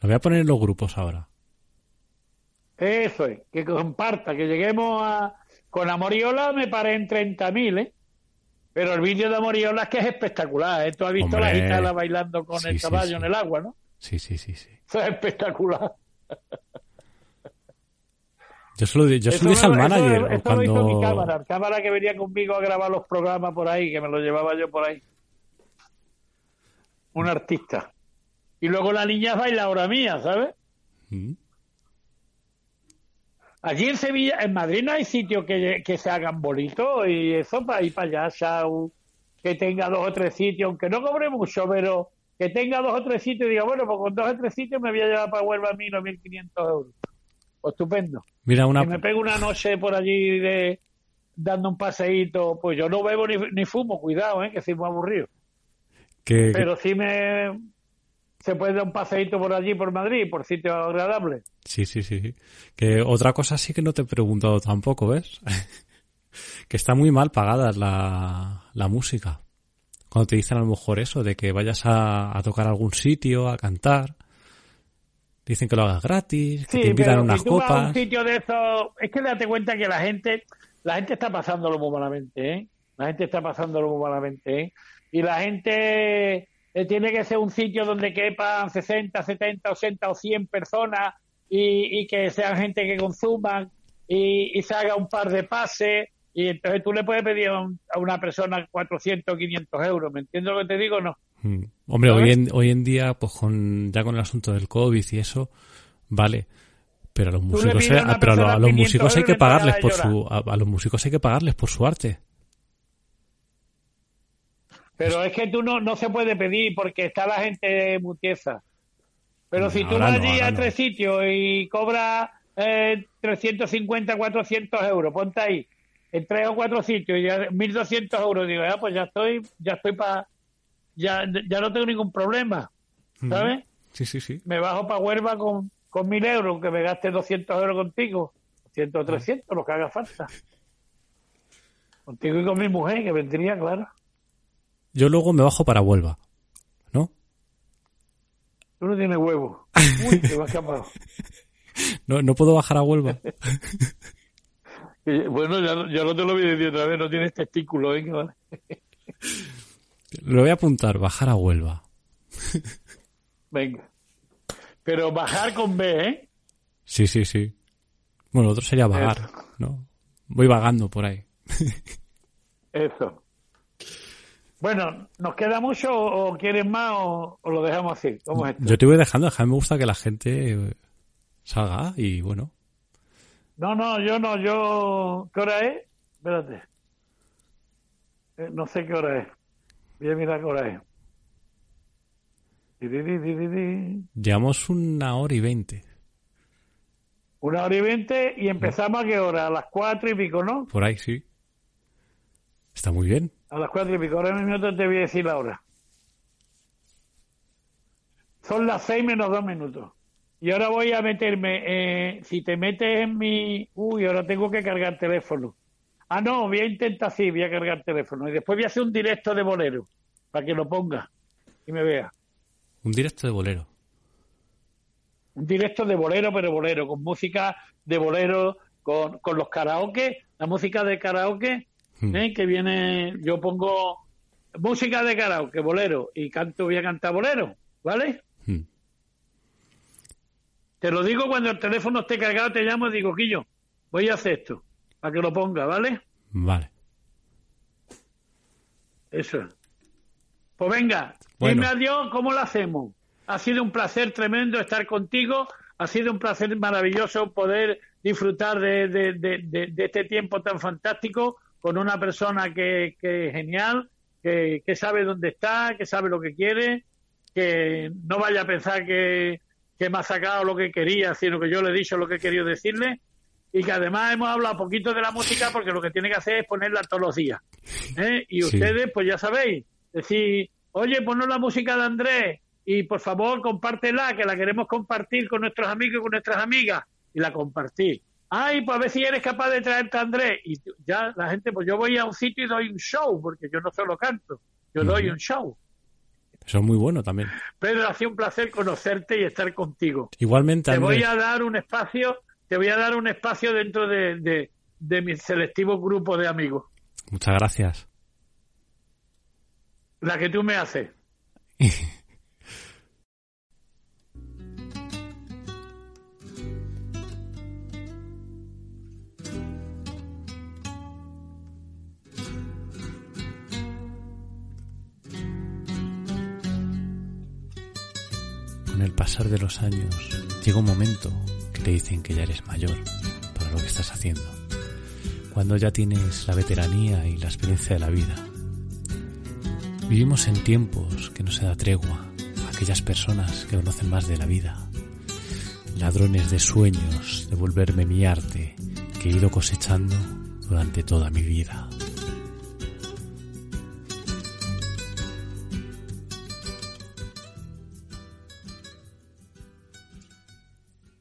Lo voy a poner en los grupos ahora. Eso es, que comparta, que lleguemos a... Con Amoriola me paré en 30.000, ¿eh? Pero el vídeo de Moriola es que es espectacular. ¿eh? Tú has visto Hombre. la gitana bailando con Sí, el caballo sí. en el agua, ¿no? Sí, sí, sí, sí. Eso es espectacular. Yo se lo, di- yo se lo dije al lo- eso- manager eso lo hizo mi cuando... cámara, el cámara que venía conmigo a grabar los programas por ahí, que me lo llevaba yo por ahí. Un artista. Y luego la niña es bailadora mía, ¿sabes? Mm. Allí en Sevilla, en Madrid no hay sitios que, que se hagan bonitos y eso para ir para allá, que tenga dos o tres sitios, aunque no cobre mucho, pero que tenga dos o tres sitios y diga, bueno, pues con dos o tres sitios me voy a llevar para Huelva a mí los 1.500 euros. Pues estupendo. Mira, una... Que me pego una noche por allí de dando un paseíto, pues yo no bebo ni, ni fumo, cuidado, ¿eh? que soy muy aburrido. Que, Pero sí me se puede dar un paseíto por allí, por Madrid, por sitios agradables. Sí, sí, sí. sí. Que otra cosa sí que no te he preguntado tampoco, ¿ves? que está muy mal pagada la, la música. Cuando te dicen a lo mejor eso, de que vayas a, a tocar a algún sitio, a cantar. Dicen que lo hagas gratis, que te invitan pero unas si tú vas a un copas. sitio de esos, es que date cuenta que la gente, la gente está pasándolo muy malamente, ¿eh? La gente está pasándolo muy malamente, ¿eh? Y la gente eh, tiene que ser un sitio donde quepan 60, 70, 80 o 100 personas y, y que sean gente que consuman y, y se haga un par de pases y entonces tú le puedes pedir a, un- a una persona 400 o 500 euros, ¿me entiendes lo que te digo o no? Mm. Hombre, ¿Sabes? hoy en, hoy en día, pues con, ya con el asunto del COVID y eso, vale. Pero a los músicos, a pero a, los 500 músicos hay que pagarles por su, a, a los músicos hay que pagarles por su arte. Pero es que tú no, no se puede pedir porque está la gente mutieza. Pero si tú vas no, allí a tres sitios y cobras eh, 350, 400 euros, ponte ahí, en tres o cuatro sitios, y ya 1.200 euros, digo, ya, pues ya estoy, ya estoy para, ya, ya no tengo ningún problema, ¿sabes? Sí, sí, sí. Me bajo para Huelva con, con 1.000 euros, aunque me gaste 200 euros contigo, 200 o 300, lo que haga falta. Contigo y con mi mujer, que vendría, claro. Yo luego me bajo para Huelva, ¿no? Tú no tienes huevo. Uy, te escapado. No, no puedo bajar a Huelva. Y, Bueno, ya, ya no te lo voy a decir otra vez, no tienes testículos, ¿eh? Vale. Lo voy a apuntar, bajar a Huelva. Venga. Pero bajar con B, ¿eh? Sí, sí, sí. Bueno, otro sería vagar, ¿no? Voy vagando por ahí. Eso. Bueno, ¿nos queda mucho o, o quieres más o, o lo dejamos así? ¿Cómo es esto? Yo te voy dejando, a mí me gusta que la gente salga y bueno. No, no, yo no, yo... ¿Qué hora es? Espérate. Eh, no sé qué hora es. Voy a mirar qué hora es. Llevamos una hora y veinte. Una hora y veinte y empezamos a qué hora? A las cuatro y pico, ¿no? Por ahí, sí. Está muy bien. A las cuatro y pico. Ahora un minuto te voy a decir la hora. Son las seis menos dos minutos. Y ahora voy a meterme, eh, si te metes en mi... Uy, ahora tengo que cargar teléfono. Ah, no, voy a intentar sí, voy a cargar teléfono. Y después voy a hacer un directo de bolero, para que lo ponga y me vea. Un directo de bolero. Un directo de bolero, pero bolero, con música de bolero, con, con los karaoke, la música de karaoke, ¿eh? que viene, yo pongo música de karaoke, bolero, y canto, voy a cantar bolero, ¿vale? Hmm. Te lo digo cuando el teléfono esté cargado, te llamo y digo, Quillo, voy a hacer esto, para que lo ponga, ¿vale? Vale. Eso. es. Pues venga, Bueno. dime adiós, ¿cómo lo hacemos? Ha sido un placer tremendo estar contigo, ha sido un placer maravilloso poder disfrutar de- de- de- de este tiempo tan fantástico con una persona que, que es genial, que, que sabe dónde está, que sabe lo que quiere, que no vaya a pensar que, que me ha sacado lo que quería, sino que yo le he dicho lo que he querido decirle y que además hemos hablado poquito de la música porque lo que tiene que hacer es ponerla todos los días. ¿eh? Y Sí. ustedes, pues ya sabéis, decir, oye, ponnos la música de Andrés y por favor compártela, que la queremos compartir con nuestros amigos y con nuestras amigas. Y la compartí. Ay, pues a ver si eres capaz de traerte a Andrés. Y ya la gente, pues yo voy a un sitio y doy un show, porque yo no solo canto, yo doy un show. Eso es muy bueno también. Pedro, ha sido un placer conocerte y estar contigo. Igualmente, Te voy a dar un espacio, te voy a dar un espacio dentro de, de, de mi selectivo grupo de amigos. Muchas gracias. La que tú me haces. el pasar de los años llega un momento que te dicen que ya eres mayor para lo que estás haciendo. Cuando ya tienes la veteranía y la experiencia de la vida. Vivimos en tiempos que no se da tregua a aquellas personas que conocen más de la vida. Ladrones de sueños, devolverme mi arte que he ido cosechando durante toda mi vida.